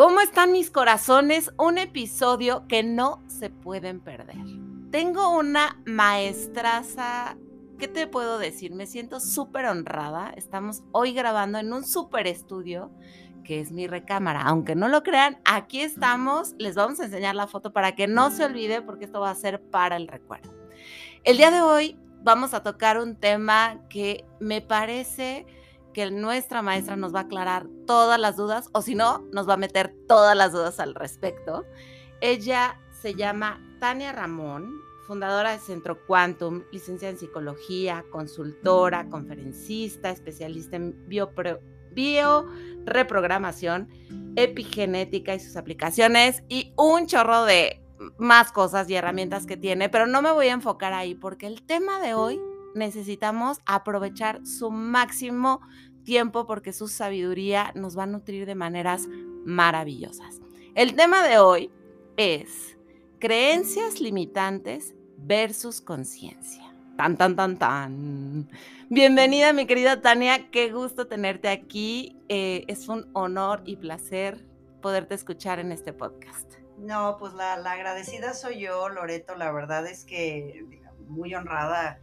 ¿Cómo están mis corazones? Un episodio que no se pueden perder. Tengo una maestraza, ¿qué te puedo decir? Me siento súper honrada. Estamos hoy grabando en un súper estudio que es mi recámara. Aunque no lo crean, aquí estamos. Les vamos a enseñar la foto para que no se olvide porque esto va a ser para el recuerdo. El día de hoy vamos a tocar un tema que me parece que nuestra maestra nos va a aclarar todas las dudas, o si no, nos va a meter todas las dudas al respecto. Ella se llama Tania Ramón, fundadora de Centro Quantum, licenciada en psicología, consultora, conferencista, especialista en bioreprogramación, epigenética y sus aplicaciones, y un chorro de más cosas y herramientas que tiene, pero no me voy a enfocar ahí porque el tema de hoy necesitamos aprovechar su máximo tiempo porque su sabiduría nos va a nutrir de maneras maravillosas. El tema de hoy es creencias limitantes versus conciencia. Tan, tan, tan, tan. Bienvenida, mi querida Tania. Qué gusto tenerte aquí. Eh, es un honor y placer poderte escuchar en este podcast. No, pues la, la agradecida soy yo, Loreto. La verdad es que muy honrada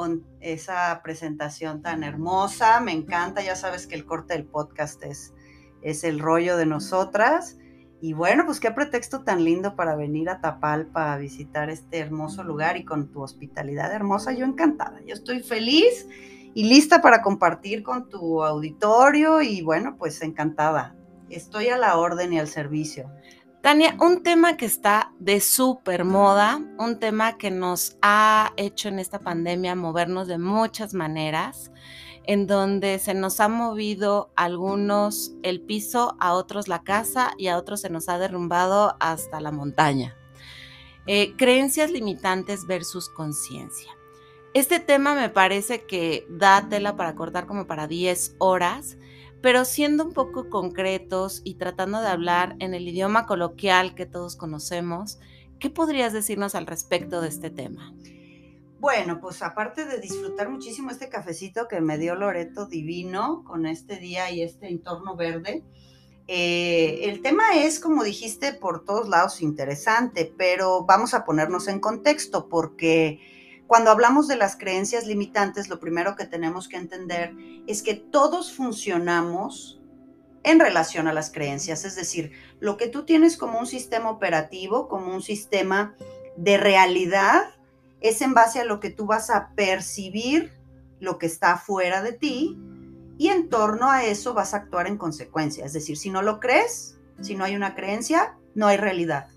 con esa presentación tan hermosa. Me encanta, ya sabes que el corte del podcast es, es el rollo de nosotras. Y bueno, pues qué pretexto tan lindo para venir a Tapalpa a visitar este hermoso lugar y con tu hospitalidad hermosa, yo encantada. Yo estoy feliz y lista para compartir con tu auditorio y bueno, pues encantada. Estoy a la orden y al servicio. Tania, un tema que está de súper moda, un tema que nos ha hecho en esta pandemia movernos de muchas maneras, en donde se nos ha movido algunos el piso, a otros la casa y a otros se nos ha derrumbado hasta la montaña. Eh, creencias limitantes versus conciencia. Este tema me parece que da tela para cortar como para 10 horas pero siendo un poco concretos y tratando de hablar en el idioma coloquial que todos conocemos, ¿qué podrías decirnos al respecto de este tema? Bueno, pues aparte de disfrutar muchísimo este cafecito que me dio Loreto divino con este día y este entorno verde, eh, el tema es, como dijiste, por todos lados interesante, pero vamos a ponernos en contexto porque cuando hablamos de las creencias limitantes, lo primero que tenemos que entender es que todos funcionamos en relación a las creencias, es decir, lo que tú tienes como un sistema operativo, como un sistema de realidad, es en base a lo que tú vas a percibir, lo que está fuera de ti, y en torno a eso vas a actuar en consecuencia. Es decir, si no lo crees, si no hay una creencia, no hay realidad.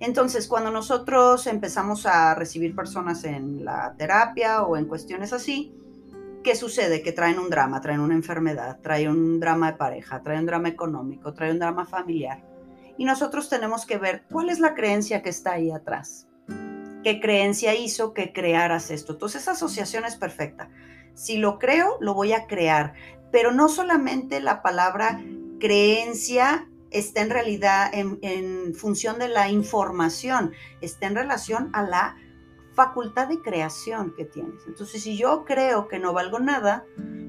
Entonces, cuando nosotros empezamos a recibir personas en la terapia o en cuestiones así, ¿qué sucede? Que traen un drama, traen una enfermedad, traen un drama de pareja, traen un drama económico, traen un drama familiar. Y nosotros tenemos que ver cuál es la creencia que está ahí atrás. ¿Qué creencia hizo que crearas esto? Entonces, esa asociación es perfecta. Si lo creo, lo voy a crear. Pero no solamente la palabra creencia está en realidad en, función de la información, está en relación a la facultad de creación que tienes. Entonces, si yo creo que no valgo nada,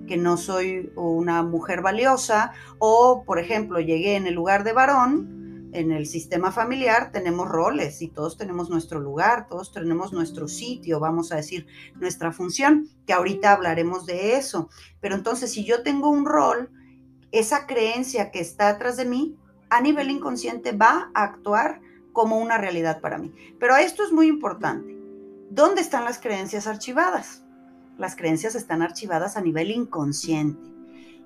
que no soy una mujer valiosa, o, por ejemplo, llegué en el lugar de varón, en el sistema familiar tenemos roles y todos tenemos nuestro lugar, todos tenemos nuestro sitio, vamos a decir, nuestra función, que ahorita hablaremos de eso. Pero entonces, si yo tengo un rol, esa creencia que está atrás de mí a nivel inconsciente va a actuar como una realidad para mí. Pero esto es muy importante. ¿Dónde están las creencias archivadas? Las creencias están archivadas a nivel inconsciente.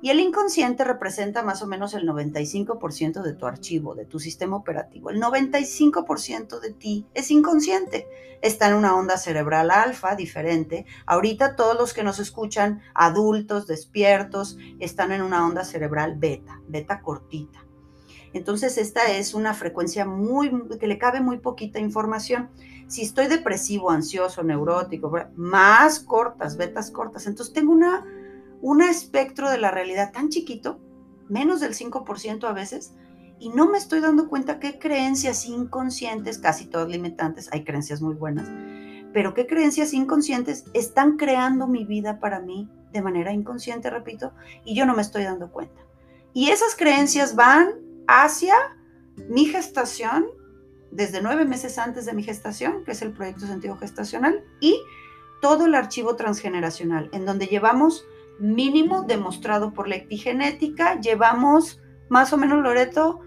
Y el inconsciente representa más o menos el 95% de tu archivo, de tu sistema operativo. El 95% de ti es inconsciente. Está en una onda cerebral alfa diferente. Ahorita todos los que nos escuchan, adultos, despiertos, están en una onda cerebral beta, beta cortita. Entonces, esta es una frecuencia muy, que le cabe muy poquita información. Si estoy depresivo, ansioso, neurótico, más cortas, betas cortas. Entonces, tengo una, un espectro de la realidad tan chiquito, menos del 5% a veces, y no me estoy dando cuenta qué creencias inconscientes, casi todas limitantes, hay creencias muy buenas, pero qué creencias inconscientes están creando mi vida para mí de manera inconsciente, repito, y yo no me estoy dando cuenta. Y esas creencias van hacia mi gestación, desde nueve meses antes de mi gestación, que es el proyecto Sentido Gestacional, y todo el archivo transgeneracional, en donde llevamos mínimo demostrado por la epigenética, llevamos más o menos, Loreto,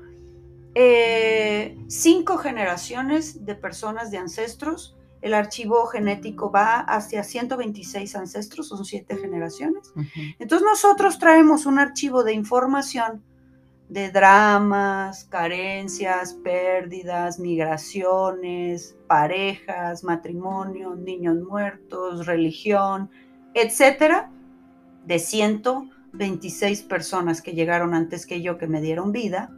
eh, cinco generaciones de personas de ancestros. El archivo genético va hacia 126 ancestros, son siete generaciones. Entonces nosotros traemos un archivo de información de dramas, carencias, pérdidas, migraciones, parejas, matrimonios, niños muertos, religión, etcétera, de 126 personas que llegaron antes que yo que me dieron vida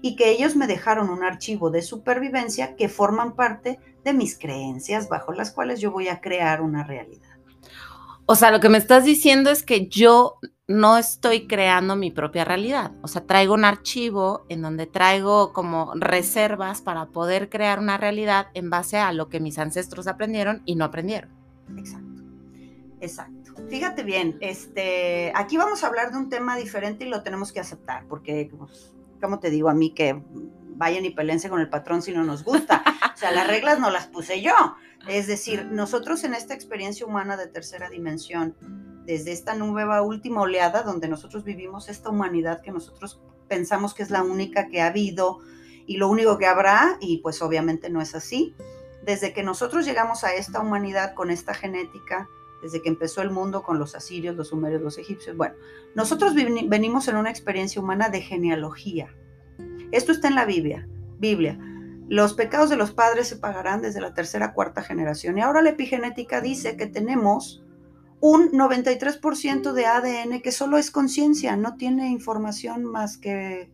y que ellos me dejaron un archivo de supervivencia que forman parte de mis creencias bajo las cuales yo voy a crear una realidad. O sea, lo que me estás diciendo es que yo no estoy creando mi propia realidad. O sea, traigo un archivo en donde traigo como reservas para poder crear una realidad en base a lo que mis ancestros aprendieron y no aprendieron. Exacto. Exacto. Fíjate bien, este, aquí vamos a hablar de un tema diferente y lo tenemos que aceptar, porque, pues, como te digo, a mí que vayan y pelense con el patrón si no nos gusta. O sea, las reglas no las puse yo. Es decir, nosotros en esta experiencia humana de tercera dimensión, desde esta nueva última oleada donde nosotros vivimos esta humanidad que nosotros pensamos que es la única que ha habido y lo único que habrá, y pues obviamente no es así. Desde que nosotros llegamos a esta humanidad con esta genética, desde que empezó el mundo con los asirios, los sumerios, los egipcios, bueno, nosotros venimos en una experiencia humana de genealogía. Esto está en la Biblia. Biblia. Los pecados de los padres se pagarán desde la tercera, cuarta generación. Y ahora la epigenética dice que tenemos un 93% de ADN que solo es conciencia, no tiene información más que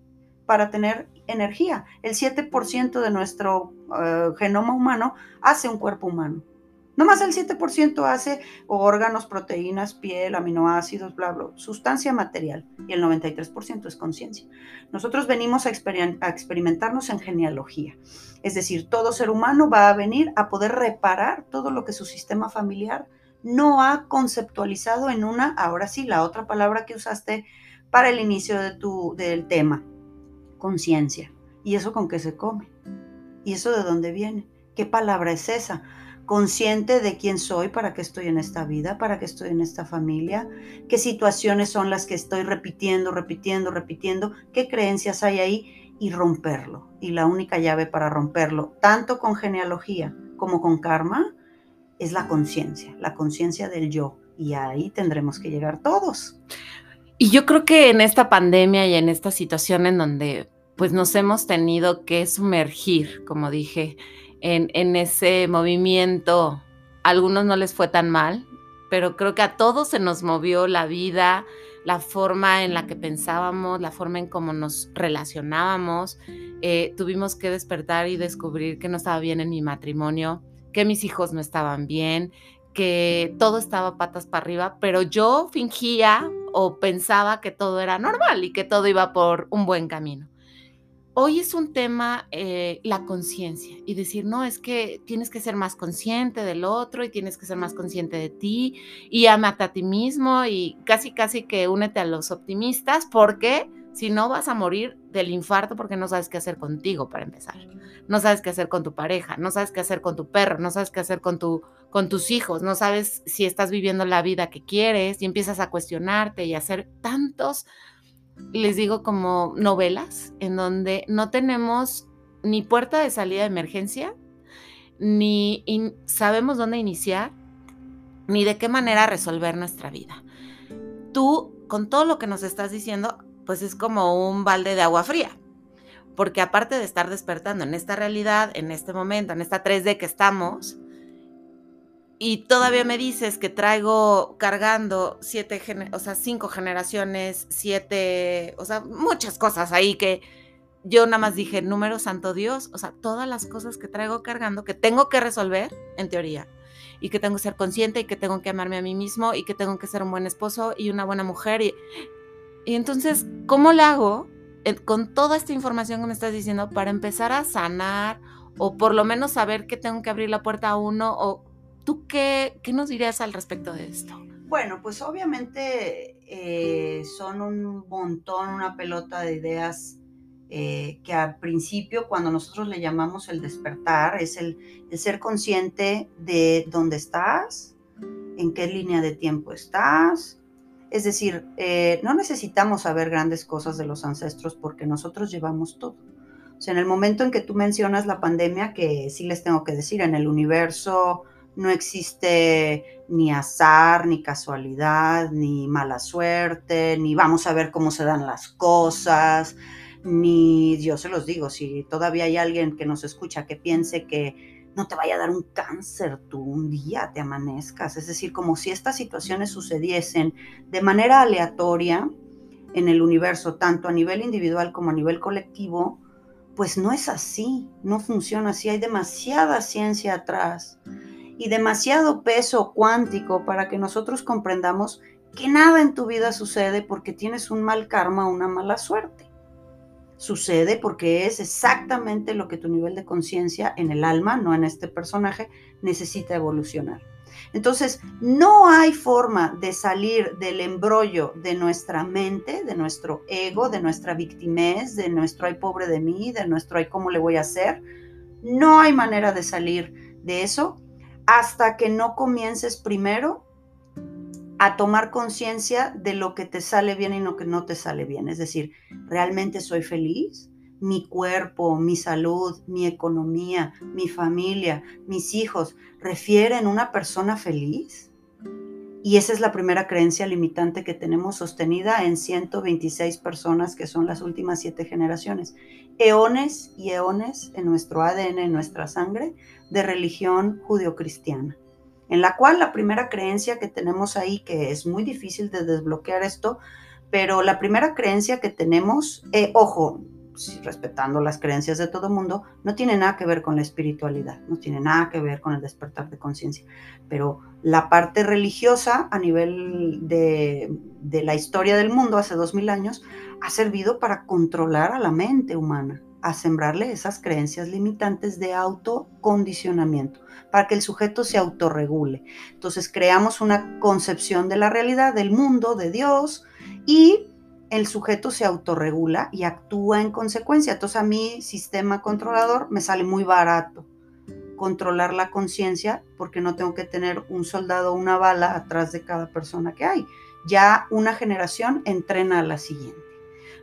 para tener energía. El 7% de nuestro eh, genoma humano hace un cuerpo humano. No más el 7% hace órganos, proteínas, piel, aminoácidos, bla, bla, sustancia material. Y el 93% es conciencia. Nosotros venimos a, a experimentarnos en genealogía. Es decir, todo ser humano va a venir a poder reparar todo lo que su sistema familiar no ha conceptualizado en una, ahora sí, la otra palabra que usaste para el inicio de tu, del tema, conciencia. ¿Y eso con qué se come? ¿Y eso de dónde viene? ¿Qué palabra es esa? Consciente de quién soy, para qué estoy en esta vida, para qué estoy en esta familia, qué situaciones son las que estoy repitiendo, repitiendo, repitiendo, qué creencias hay ahí y romperlo. Y la única llave para romperlo, tanto con genealogía como con karma, es la conciencia, la conciencia del yo. Y ahí tendremos que llegar todos. Y yo creo que en esta pandemia y en esta situación en donde pues nos hemos tenido que sumergir, como dije, en, en ese movimiento, a algunos no les fue tan mal, pero creo que a todos se nos movió la vida, la forma en la que pensábamos, la forma en cómo nos relacionábamos. Eh, tuvimos que despertar y descubrir que no estaba bien en mi matrimonio, que mis hijos no estaban bien, que todo estaba patas para arriba, pero yo fingía o pensaba que todo era normal y que todo iba por un buen camino. Hoy es un tema eh, la conciencia y decir, no, es que tienes que ser más consciente del otro y tienes que ser más consciente de ti y amate a ti mismo y casi, casi que únete a los optimistas porque si no vas a morir del infarto porque no sabes qué hacer contigo para empezar. No sabes qué hacer con tu pareja, no sabes qué hacer con tu perro, no sabes qué hacer con, tu, con tus hijos, no sabes si estás viviendo la vida que quieres y empiezas a cuestionarte y a hacer tantos, les digo como novelas, en donde no tenemos ni puerta de salida de emergencia, ni sabemos dónde iniciar, ni de qué manera resolver nuestra vida. Tú, con todo lo que nos estás diciendo, pues es como un balde de agua fría. Porque aparte de estar despertando en esta realidad, en este momento, en esta 3D que estamos, y todavía me dices que traigo cargando siete, o sea, cinco generaciones, siete, o sea, muchas cosas ahí que yo nada más dije, número santo Dios, o sea, todas las cosas que traigo cargando, que tengo que resolver, en teoría, y que tengo que ser consciente y que tengo que amarme a mí mismo y que tengo que ser un buen esposo y una buena mujer y y entonces, ¿cómo le hago con toda esta información que me estás diciendo para empezar a sanar o por lo menos saber que tengo que abrir la puerta a uno? ¿O tú qué, qué nos dirías al respecto de esto? Bueno, pues obviamente eh, son un montón, una pelota de ideas eh, que al principio, cuando nosotros le llamamos el despertar, es el, ser consciente de dónde estás, en qué línea de tiempo estás. Es decir, eh, no necesitamos saber grandes cosas de los ancestros porque nosotros llevamos todo. O sea, en el momento en que tú mencionas la pandemia, que sí les tengo que decir, en el universo no existe ni azar, ni casualidad, ni mala suerte, ni vamos a ver cómo se dan las cosas ni yo se los digo, si todavía hay alguien que nos escucha que piense que no te vaya a dar un cáncer tú un día te amanezcas, es decir, como si estas situaciones sucediesen de manera aleatoria en el universo, tanto a nivel individual como a nivel colectivo, pues no es así, no funciona así, hay demasiada ciencia atrás y demasiado peso cuántico para que nosotros comprendamos que nada en tu vida sucede porque tienes un mal karma o una mala suerte sucede porque es exactamente lo que tu nivel de conciencia en el alma, no en este personaje, necesita evolucionar. Entonces, no hay forma de salir del embrollo de nuestra mente, de nuestro ego, de nuestra victimez, de nuestro ay pobre de mí, de nuestro ay cómo le voy a hacer. No hay manera de salir de eso hasta que no comiences primero a tomar conciencia de lo que te sale bien y lo que no te sale bien. Es decir, ¿realmente soy feliz? Mi cuerpo, mi salud, mi economía, mi familia, mis hijos, ¿refieren una persona feliz? Y esa es la primera creencia limitante que tenemos sostenida en 126 personas que son las últimas siete generaciones. Eones y eones en nuestro ADN, en nuestra sangre, de religión judio-cristiana en la cual la primera creencia que tenemos ahí, que es muy difícil de desbloquear esto, pero la primera creencia que tenemos, eh, ojo, respetando las creencias de todo mundo, no tiene nada que ver con la espiritualidad, no tiene nada que ver con el despertar de conciencia, pero la parte religiosa a nivel de, de la historia del mundo hace dos mil años ha servido para controlar a la mente humana a sembrarle esas creencias limitantes de autocondicionamiento, para que el sujeto se autorregule. Entonces creamos una concepción de la realidad, del mundo, de Dios, y el sujeto se autorregula y actúa en consecuencia. Entonces a mi sistema controlador me sale muy barato controlar la conciencia porque no tengo que tener un soldado o una bala atrás de cada persona que hay. Ya una generación entrena a la siguiente.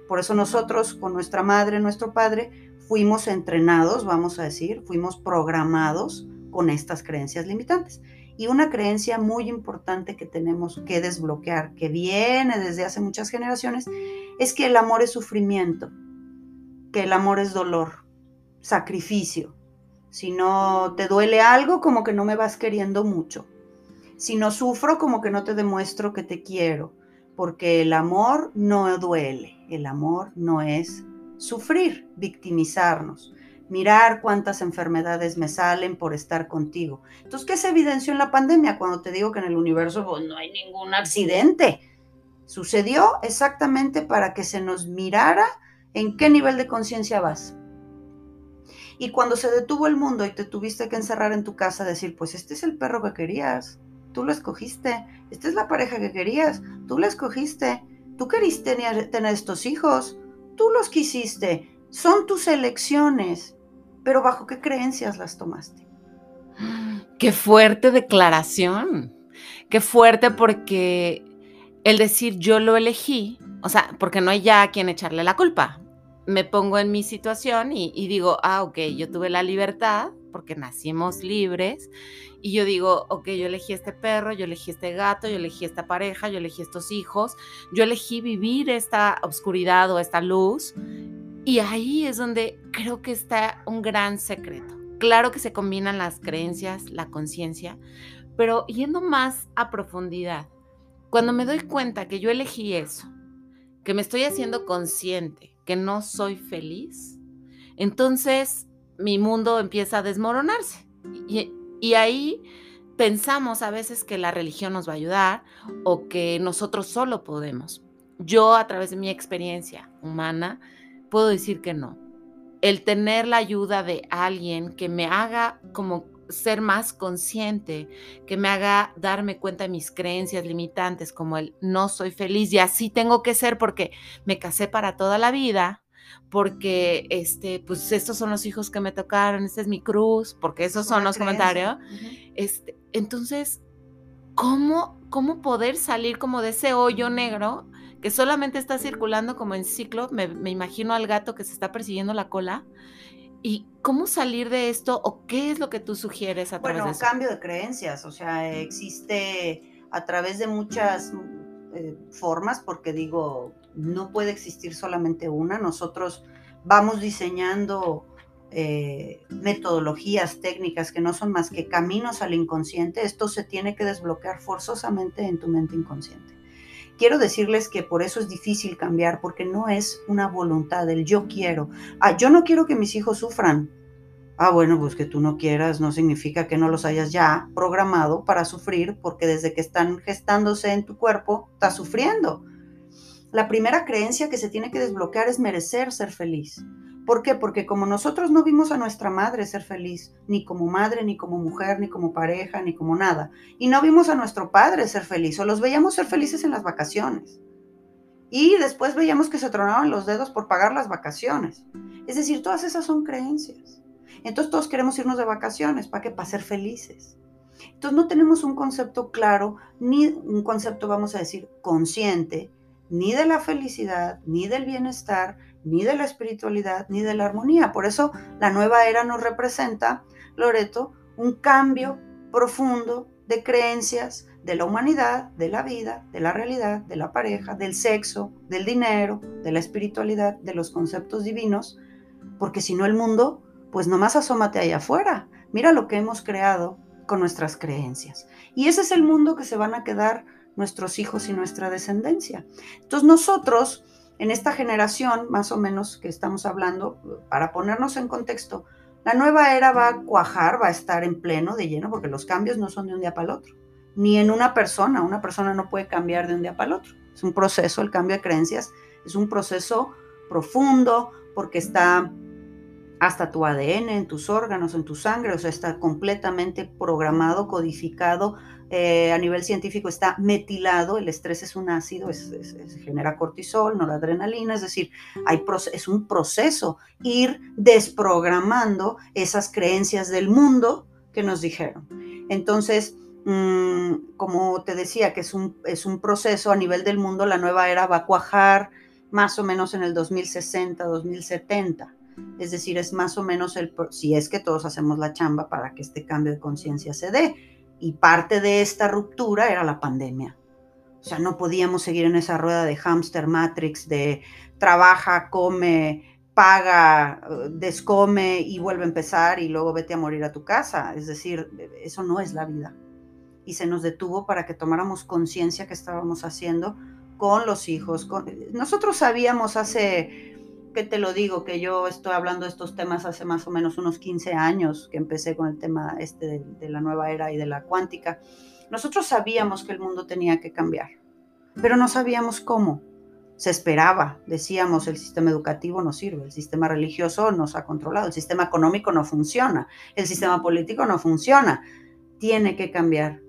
Por eso nosotros con nuestra madre, nuestro padre, fuimos entrenados, vamos a decir, fuimos programados con estas creencias limitantes. Y una creencia muy importante que tenemos que desbloquear, que viene desde hace muchas generaciones, es que el amor es sufrimiento, que el amor es dolor, sacrificio. Si no te duele algo, como que no me vas queriendo mucho. Si no sufro, como que no te demuestro que te quiero porque el amor no duele, el amor no es sufrir, victimizarnos, mirar cuántas enfermedades me salen por estar contigo. Entonces, ¿qué se evidenció en la pandemia cuando te digo que en el universo pues, no hay ningún accidente? Sucedió exactamente para que se nos mirara en qué nivel de conciencia vas. Y cuando se detuvo el mundo y te tuviste que encerrar en tu casa, decir, pues este es el perro que querías, tú lo escogiste. Esta es la pareja que querías, tú la escogiste. Tú queriste tener, tener estos hijos, tú los quisiste. Son tus elecciones, pero ¿bajo qué creencias las tomaste? Qué fuerte declaración. Qué fuerte porque el decir yo lo elegí, o sea, porque no hay ya a quien echarle la culpa. Me pongo en mi situación y, y digo, ah, ok, yo tuve la libertad porque nacimos libres y yo digo, ok, yo elegí este perro, yo elegí este gato, yo elegí esta pareja, yo elegí estos hijos, yo elegí vivir esta oscuridad o esta luz. Y ahí es donde creo que está un gran secreto. Claro que se combinan las creencias, la conciencia, pero yendo más a profundidad, cuando me doy cuenta que yo elegí eso, que me estoy haciendo consciente, que no soy feliz, entonces mi mundo empieza a desmoronarse. Y, ahí pensamos a veces que la religión nos va a ayudar o que nosotros solo podemos. Yo a través de mi experiencia humana puedo decir que no. El tener la ayuda de alguien que me haga como ser más consciente, que me haga darme cuenta de mis creencias limitantes, como el no soy feliz y así tengo que ser porque me casé para toda la vida, porque este, pues estos son los hijos que me tocaron, este es mi cruz, porque esos son los comentarios. Este, entonces, ¿cómo, ¿cómo poder salir como de ese hoyo negro que solamente está circulando como en ciclo? Me, me imagino al gato que se está persiguiendo la cola. ¿Y cómo salir de esto o qué es lo que tú sugieres a través bueno, de eso? cambio de creencias, o sea, existe a través de muchas eh, formas, porque digo, no puede existir solamente una. Nosotros vamos diseñando eh, metodologías, técnicas que no son más que caminos al inconsciente. Esto se tiene que desbloquear forzosamente en tu mente inconsciente. Quiero decirles que por eso es difícil cambiar, porque no es una voluntad del yo quiero. Ah, yo no quiero que mis hijos sufran. Ah, bueno, pues que tú no quieras no significa que no los hayas ya programado para sufrir, porque desde que están gestándose en tu cuerpo, estás sufriendo. La primera creencia que se tiene que desbloquear es merecer ser feliz. ¿Por qué? Porque como nosotros no vimos a nuestra madre ser feliz, ni como madre, ni como mujer, ni como pareja, ni como nada, y no vimos a nuestro padre ser feliz, o los veíamos ser felices en las vacaciones, y después veíamos que se tronaban los dedos por pagar las vacaciones. Es decir, todas esas son creencias. Entonces todos queremos irnos de vacaciones, ¿para qué? Para ser felices. Entonces no tenemos un concepto claro, ni un concepto, vamos a decir, consciente, ni de la felicidad, ni del bienestar, ni de la espiritualidad, ni de la armonía. Por eso la nueva era nos representa, Loreto, un cambio profundo de creencias de la humanidad, de la vida, de la realidad, de la pareja, del sexo, del dinero, de la espiritualidad, de los conceptos divinos, porque si no el mundo, pues nomás asómate allá afuera. Mira lo que hemos creado con nuestras creencias. Y ese es el mundo que se van a quedar nuestros hijos y nuestra descendencia. Entonces nosotros, en esta generación, más o menos que estamos hablando, para ponernos en contexto, la nueva era va a cuajar, va a estar en pleno de lleno, porque los cambios no son de un día para el otro, ni en una persona, una persona no puede cambiar de un día para el otro. Es un proceso, el cambio de creencias es un proceso profundo, porque está hasta tu ADN, en tus órganos, en tu sangre, o sea, está completamente programado, codificado, eh, a nivel científico está metilado, el estrés es un ácido, se genera cortisol, noradrenalina, es decir, hay, es un proceso ir desprogramando esas creencias del mundo que nos dijeron. Entonces, mm, como te decía, que es un, es un proceso a nivel del mundo, la nueva era va a cuajar más o menos en el 2060, 2070. Es decir, es más o menos el, si es que todos hacemos la chamba para que este cambio de conciencia se dé y parte de esta ruptura era la pandemia. O sea, no podíamos seguir en esa rueda de hamster matrix de trabaja, come, paga, descome y vuelve a empezar y luego vete a morir a tu casa. Es decir, eso no es la vida. Y se nos detuvo para que tomáramos conciencia que estábamos haciendo con los hijos. Nosotros sabíamos hace que te lo digo, que yo estoy hablando de estos temas hace más o menos unos 15 años que empecé con el tema este de, de, la nueva era y de la cuántica. Nosotros sabíamos que el mundo tenía que cambiar, pero no sabíamos cómo. Se esperaba, decíamos, el sistema educativo no sirve, el sistema religioso nos ha controlado, el sistema económico no funciona, el sistema político no funciona, tiene que cambiar.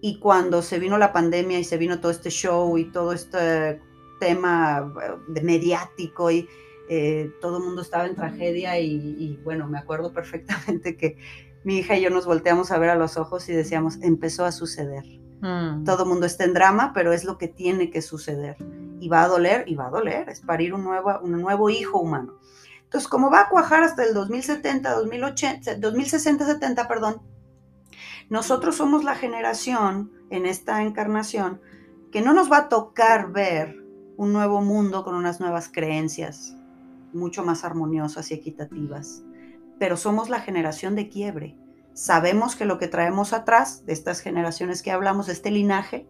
Y cuando se vino la pandemia y se vino todo este show y todo este tema de mediático y eh, todo el mundo estaba en tragedia y, bueno, me acuerdo perfectamente que mi hija y yo nos volteamos a ver a los ojos y decíamos, empezó a suceder. Mm. Todo el mundo está en drama, pero es lo que tiene que suceder. Y va a doler, y va a doler, es parir un nuevo, un nuevo hijo humano. Entonces, como va a cuajar hasta el 2070, 2080, 2060, 70, perdón, nosotros somos la generación en esta encarnación que no nos va a tocar ver un nuevo mundo con unas nuevas creencias, mucho más armoniosas y equitativas. Pero somos la generación de quiebre. Sabemos que lo que traemos atrás de estas generaciones que hablamos, este linaje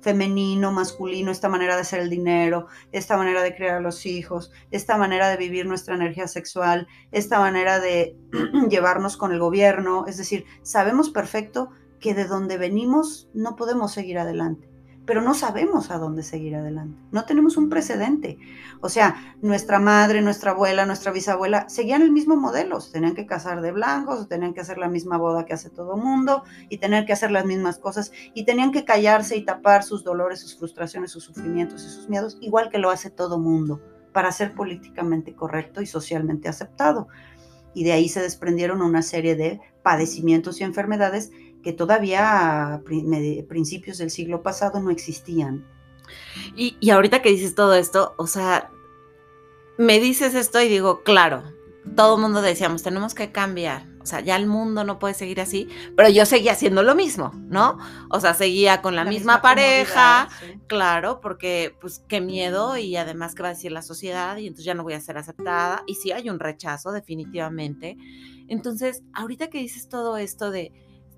femenino, masculino, esta manera de hacer el dinero, esta manera de crear a los hijos, esta manera de vivir nuestra energía sexual, esta manera de llevarnos con el gobierno. Es decir, sabemos perfecto que de donde venimos no podemos seguir adelante pero no sabemos a dónde seguir adelante. No tenemos un precedente. O sea, nuestra madre, nuestra abuela, nuestra bisabuela seguían el mismo modelo. tenían que casar de blancos, tenían que hacer la misma boda que hace todo mundo y tener que hacer las mismas cosas y tenían que callarse y tapar sus dolores, sus frustraciones, sus sufrimientos y sus miedos, igual que lo hace todo mundo. para ser políticamente correcto y socialmente aceptado. Y de ahí se desprendieron una serie de padecimientos y enfermedades que todavía a principios del siglo pasado no existían. Y, y ahorita que dices todo esto, o sea, me dices esto y digo, claro, todo el mundo decíamos, tenemos que cambiar. O sea, ya el mundo no puede seguir así, pero yo seguía haciendo lo mismo, ¿no? O sea, seguía con la, misma, pareja, claro, porque pues qué miedo y además qué va a decir la sociedad y entonces ya no voy a ser aceptada y sí hay un rechazo definitivamente. Entonces, ahorita que dices todo esto de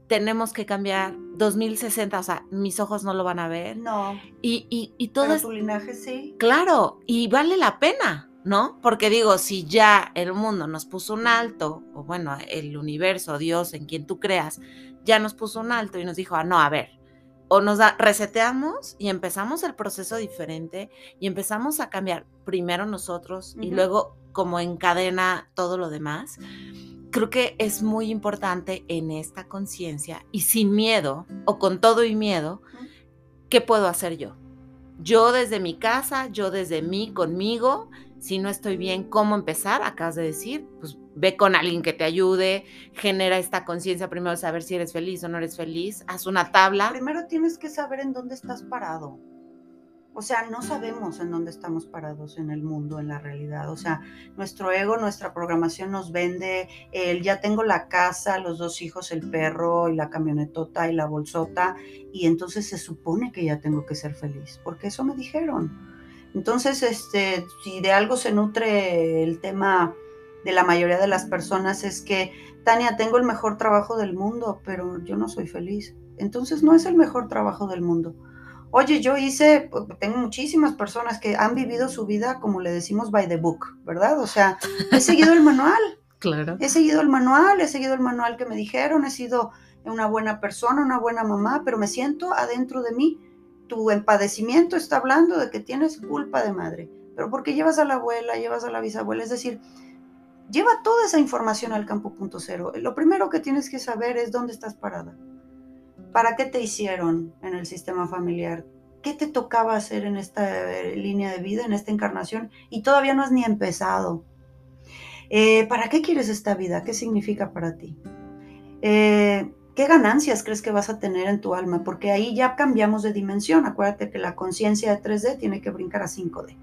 tenemos que cambiar 2060, o sea, mis ojos no lo van a ver. No. Y, y, y todo Pero tu linaje sí. Claro, y vale la pena, ¿no? Porque digo, si ya el mundo nos puso un alto, o bueno, el universo, Dios, en quien tú creas, ya nos puso un alto y nos dijo, ah, no, a ver, o nos da, reseteamos y empezamos el proceso diferente y empezamos a cambiar primero nosotros y luego como encadena todo lo demás. Creo que es muy importante en esta conciencia y sin miedo o con todo y miedo, ¿qué puedo hacer yo? Yo desde mi casa, yo desde mí, conmigo, si no estoy bien, ¿cómo empezar? Acabas de decir, pues ve con alguien que te ayude, genera esta conciencia primero saber si eres feliz o no eres feliz, haz una tabla. Primero tienes que saber en dónde estás parado. O sea, no sabemos en dónde estamos parados en el mundo, en la realidad. O sea, nuestro ego, nuestra programación nos vende el ya tengo la casa, los dos hijos, el perro y la camionetota y la bolsota y entonces se supone que ya tengo que ser feliz, porque eso me dijeron. Entonces, este, si de algo se nutre el tema de la mayoría de las personas es que, Tania, tengo el mejor trabajo del mundo, pero yo no soy feliz. Entonces no es el mejor trabajo del mundo. Oye, yo hice, tengo muchísimas personas que han vivido su vida, como le decimos, by the book, ¿verdad? O sea, he seguido el manual. Claro. He seguido el manual, he seguido el manual que me dijeron, he sido una buena persona, una buena mamá, pero me siento adentro de mí tu empadecimiento está hablando de que tienes culpa de madre, pero porque llevas a la abuela, llevas a la bisabuela, es decir, lleva toda esa información al campo punto cero. Lo primero que tienes que saber es dónde estás parada. ¿Para qué te hicieron en el sistema familiar? ¿Qué te tocaba hacer en esta eh, línea de vida, en esta encarnación? Y todavía no has ni empezado. Eh, ¿Para qué quieres esta vida? ¿Qué significa para ti? Eh, ¿Qué ganancias crees que vas a tener en tu alma? Porque ahí ya cambiamos de dimensión. Acuérdate que la conciencia de 3D tiene que brincar a 5D.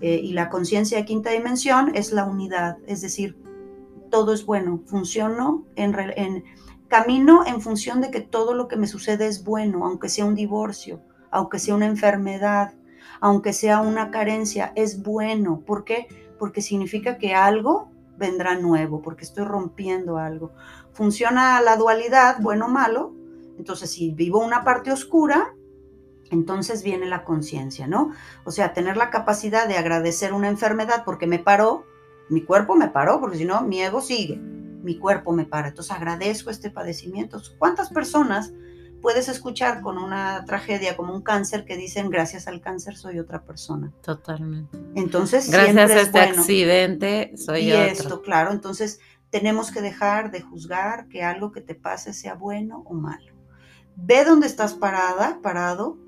Eh, y la conciencia de quinta dimensión es la unidad, es decir, todo es bueno, funciono en, en camino en función de que todo lo que me sucede es bueno, aunque sea un divorcio, aunque sea una enfermedad, aunque sea una carencia, es bueno. ¿Por qué? Porque significa que algo vendrá nuevo, porque estoy rompiendo algo funciona la dualidad, bueno o malo. Entonces, si vivo una parte oscura, entonces viene la conciencia, ¿no? O sea, tener la capacidad de agradecer una enfermedad porque me paró, mi cuerpo me paró, porque si no, mi ego sigue, mi cuerpo me para. Entonces, agradezco este padecimiento. ¿Cuántas personas puedes escuchar con una tragedia como un cáncer que dicen, gracias al cáncer soy otra persona? Totalmente. Entonces, gracias a este accidente soy y esto, claro, entonces tenemos que dejar de juzgar que algo que te pase sea bueno o malo. Ve dónde estás parada, parado,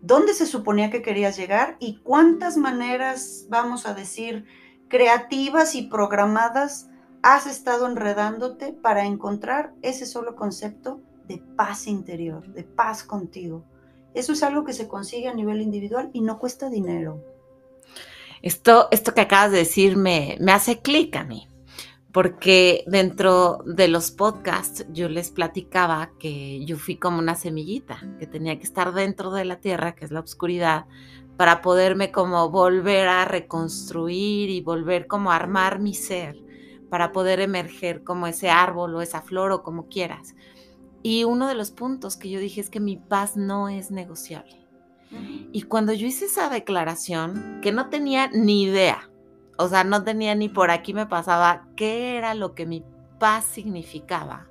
dónde se suponía que querías llegar y cuántas maneras, vamos a decir, creativas y programadas has estado enredándote para encontrar ese solo concepto de paz interior, de paz contigo. Eso es algo que se consigue a nivel individual y no cuesta dinero. Esto, esto que acabas de decir me, me hace clic a mí porque dentro de los podcasts yo les platicaba que yo fui como una semillita, que tenía que estar dentro de la tierra, que es la oscuridad, para poderme como volver a reconstruir y volver como a armar mi ser, para poder emerger como ese árbol o esa flor o como quieras. Y uno de los puntos que yo dije es que mi paz no es negociable. Y cuando yo hice esa declaración, que no tenía ni idea, o sea, no tenía ni por aquí me pasaba qué era lo que mi paz significaba.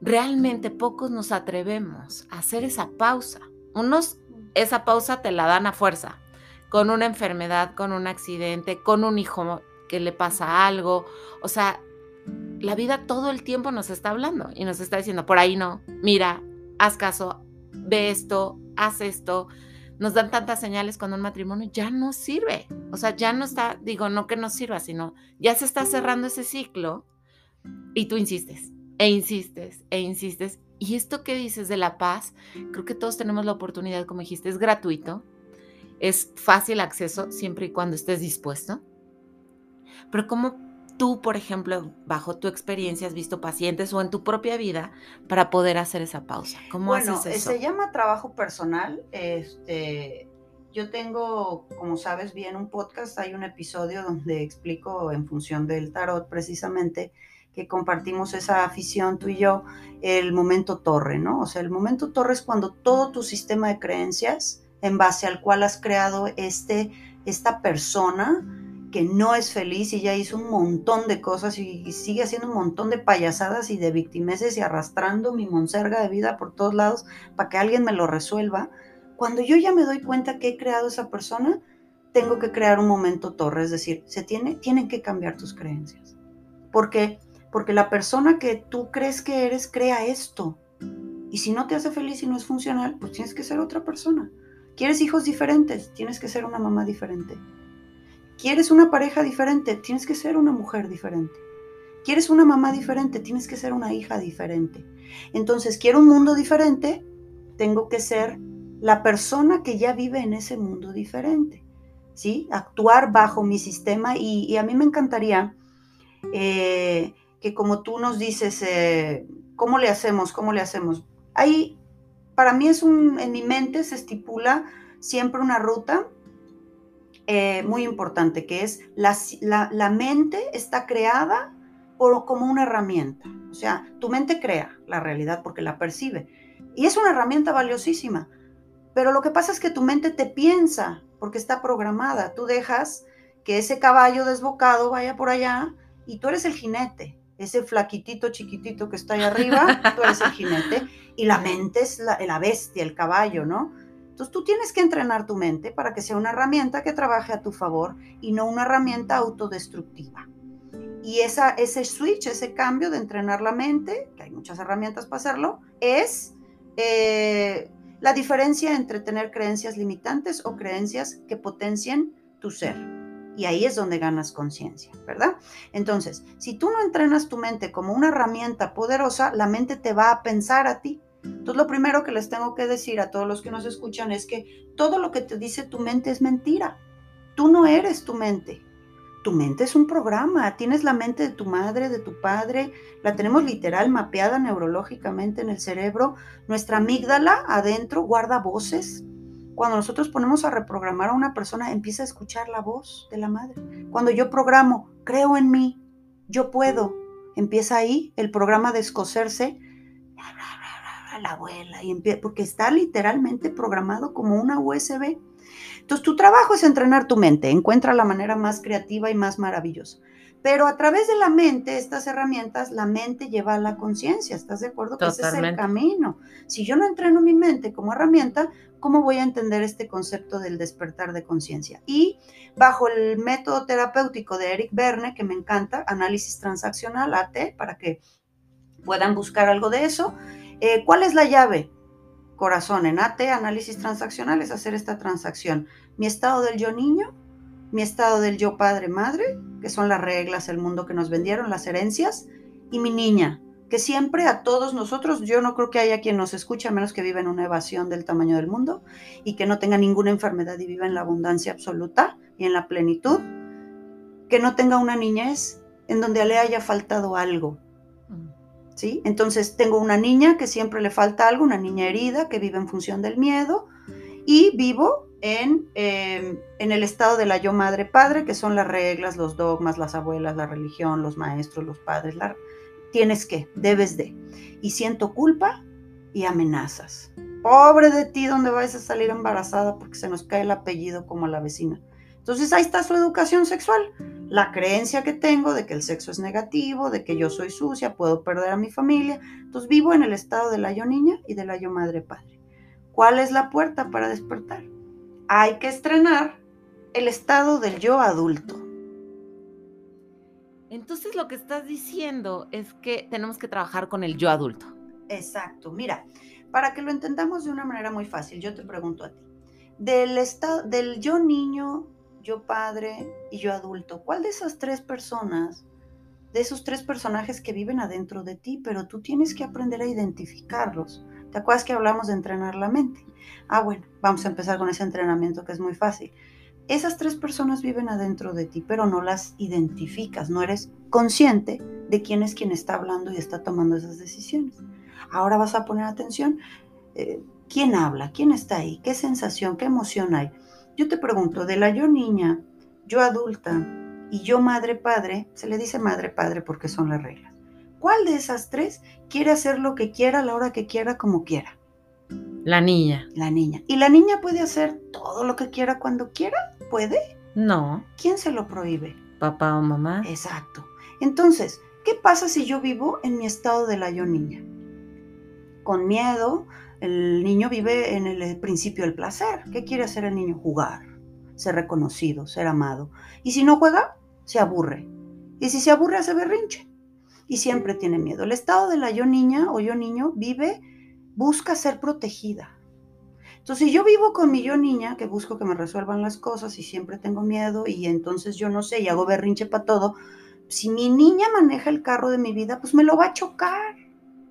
Realmente pocos nos atrevemos a hacer esa pausa. Unos esa pausa te la dan a fuerza, con una enfermedad, con un accidente, con un hijo le pasa algo. O sea, la vida todo el tiempo nos está hablando y nos está diciendo, por ahí no, mira, haz caso, ve esto, haz esto. nos dan tantas señales cuando un matrimonio ya no sirve. O sea, ya no está, digo, no que no sirva, sino ya se está cerrando ese ciclo y tú insistes, e insistes, e insistes. Y esto que dices de la paz, creo que todos tenemos la oportunidad, como dijiste, es gratuito, es fácil acceso siempre y cuando estés dispuesto. Pero ¿cómo tú, por ejemplo, bajo tu experiencia, has visto pacientes o en tu propia vida para poder hacer esa pausa? ¿Cómo bueno, haces eso? se llama trabajo personal. Este, yo tengo, como sabes bien, un podcast, hay un episodio donde explico en función del tarot precisamente que compartimos esa afición tú y yo, el momento torre, ¿no? O sea, el momento torre es cuando todo tu sistema de creencias en base al cual has creado este, esta persona que no es feliz y ya hizo un montón de cosas y sigue haciendo un montón de payasadas y de victimeses y arrastrando mi monserga de vida por todos lados para que alguien me lo resuelva. Cuando yo ya me doy cuenta que he creado esa persona, tengo que crear un momento torre, es decir, se tiene, tienen que cambiar tus creencias. Porque porque la persona que tú crees que eres crea esto. Y si no te hace feliz y no es funcional, pues tienes que ser otra persona. ¿Quieres hijos diferentes? Tienes que ser una mamá diferente. ¿Quieres una pareja diferente? Tienes que ser una mujer diferente. ¿Quieres una mamá diferente? Tienes que ser una hija diferente. Entonces, quiero un mundo diferente, tengo que ser la persona que ya vive en ese mundo diferente. ¿Sí? Actuar bajo mi sistema y, a mí me encantaría eh, que como tú nos dices, eh, ¿cómo le hacemos? ¿Cómo le hacemos? Ahí, para mí es un, en mi mente se estipula siempre una ruta eh, muy importante, que es la, la, mente está creada por, como una herramienta. O sea, tu mente crea la realidad porque la percibe. Y es una herramienta valiosísima. Pero lo que pasa es que tu mente te piensa porque está programada. Tú dejas que ese caballo desbocado vaya por allá y tú eres el jinete ese flaquitito chiquitito que está ahí arriba, tú eres el jinete, y la mente es la, bestia, el caballo, ¿no? Entonces tú tienes que entrenar tu mente para que sea una herramienta que trabaje a tu favor y no una herramienta autodestructiva. Y ese switch, ese cambio de entrenar la mente, que hay muchas herramientas para hacerlo, es eh, la diferencia entre tener creencias limitantes o creencias que potencien tu ser. Y ahí es donde ganas conciencia, ¿verdad? Entonces, si tú no entrenas tu mente como una herramienta poderosa, la mente te va a pensar a ti. Entonces, lo primero que les tengo que decir a todos los que nos escuchan es que todo lo que te dice tu mente es mentira. Tú no eres tu mente. Tu mente es un programa. Tienes la mente de tu madre, de tu padre. La tenemos literal mapeada neurológicamente en el cerebro. Nuestra amígdala adentro guarda voces cuando nosotros ponemos a reprogramar a una persona, empieza a escuchar la voz de la madre. Cuando yo programo, creo en mí, yo puedo, empieza ahí el programa de escocerse, la abuela, y porque está literalmente programado como una USB. Entonces, tu trabajo es entrenar tu mente, encuentra la manera más creativa y más maravillosa. Pero a través de la mente, estas herramientas, la mente lleva a la conciencia. ¿Estás de acuerdo? Que ese es el camino. Si yo no entreno mi mente como herramienta, ¿cómo voy a entender este concepto del despertar de conciencia? Y bajo el método terapéutico de Eric Berne, que me encanta, análisis transaccional, AT, para que puedan buscar algo de eso. Eh, ¿Cuál es la llave? Corazón, en AT, análisis transaccional, es hacer esta transacción. Mi estado del yo niño, mi estado del yo padre madre, que son las reglas, el mundo que nos vendieron, las herencias, y mi niña, que siempre a todos nosotros, yo no creo que haya quien nos escuche a menos que viva en una evasión del tamaño del mundo y que no tenga ninguna enfermedad y viva en la abundancia absoluta y en la plenitud, que no tenga una niñez en donde le haya faltado algo. ¿Sí? Entonces tengo una niña que siempre le falta algo, una niña herida que vive en función del miedo y vivo en, em, en, el estado de la yo madre padre, que son las reglas, los dogmas, las abuelas, la religión, los maestros, los padres. tienes que, debes de. Y siento culpa y amenazas. Pobre de ti donde vas a salir embarazada porque se nos cae el apellido como la vecina. Entonces ahí está su educación sexual. La creencia que tengo de que el sexo es negativo, de que yo soy sucia, puedo perder a mi familia. Entonces vivo en el estado de la yo niña y de la yo madre padre. ¿Cuál es la puerta para despertar? hay que estrenar el estado del yo adulto. Entonces lo que estás diciendo es que tenemos que trabajar con el yo adulto. Exacto. Mira, para que lo entendamos de una manera muy fácil, yo te pregunto a ti, del, estado, del yo niño, yo padre y yo adulto, ¿cuál de esas tres personas, de esos tres personajes que viven adentro de ti, pero tú tienes que aprender a identificarlos? ¿Te acuerdas que hablamos de entrenar la mente? Ah, bueno, vamos a empezar con ese entrenamiento que es muy fácil. Esas tres personas viven adentro de ti, pero no las identificas, no eres consciente de quién es quien está hablando y está tomando esas decisiones. Ahora vas a poner atención, eh, ¿quién habla? ¿Quién está ahí? ¿Qué sensación? ¿Qué emoción hay? Yo te pregunto, de la yo niña, yo adulta y yo madre padre, se le dice madre padre porque son las reglas. ¿Cuál de esas tres quiere hacer lo que quiera a la hora que quiera, como quiera? La niña. La niña. ¿Y la niña puede hacer todo lo que quiera cuando quiera? ¿Puede? No. ¿Quién se lo prohíbe? Papá o mamá. Exacto. Entonces, ¿qué pasa si yo vivo en mi estado de la yo niña? Con miedo, el niño vive en el principio del placer. ¿Qué quiere hacer el niño? Jugar, ser reconocido, ser amado. Y si no juega, se aburre. Y si se aburre, hace berrinche. Y siempre tiene miedo. El estado de la yo niña o yo niño vive, busca ser protegida. Entonces, si yo vivo con mi yo niña, que busco que me resuelvan las cosas y siempre tengo miedo y entonces yo no sé y hago berrinche para todo, si mi niña maneja el carro de mi vida, pues me lo va a chocar.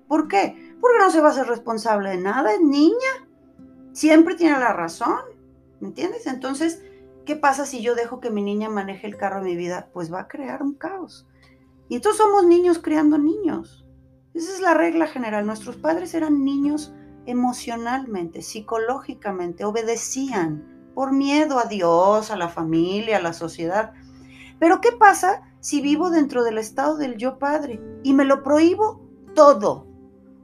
¿Por qué? Porque no se va a ser responsable de nada, es niña. Siempre tiene la razón, ¿me entiendes? Entonces, ¿qué pasa si yo dejo que mi niña maneje el carro de mi vida? Pues va a crear un caos. Y entonces somos niños criando niños. Esa es la regla general. Nuestros padres eran niños emocionalmente, psicológicamente, obedecían por miedo a Dios, a la familia, a la sociedad. Pero ¿qué pasa si vivo dentro del estado del yo padre y me lo prohíbo todo?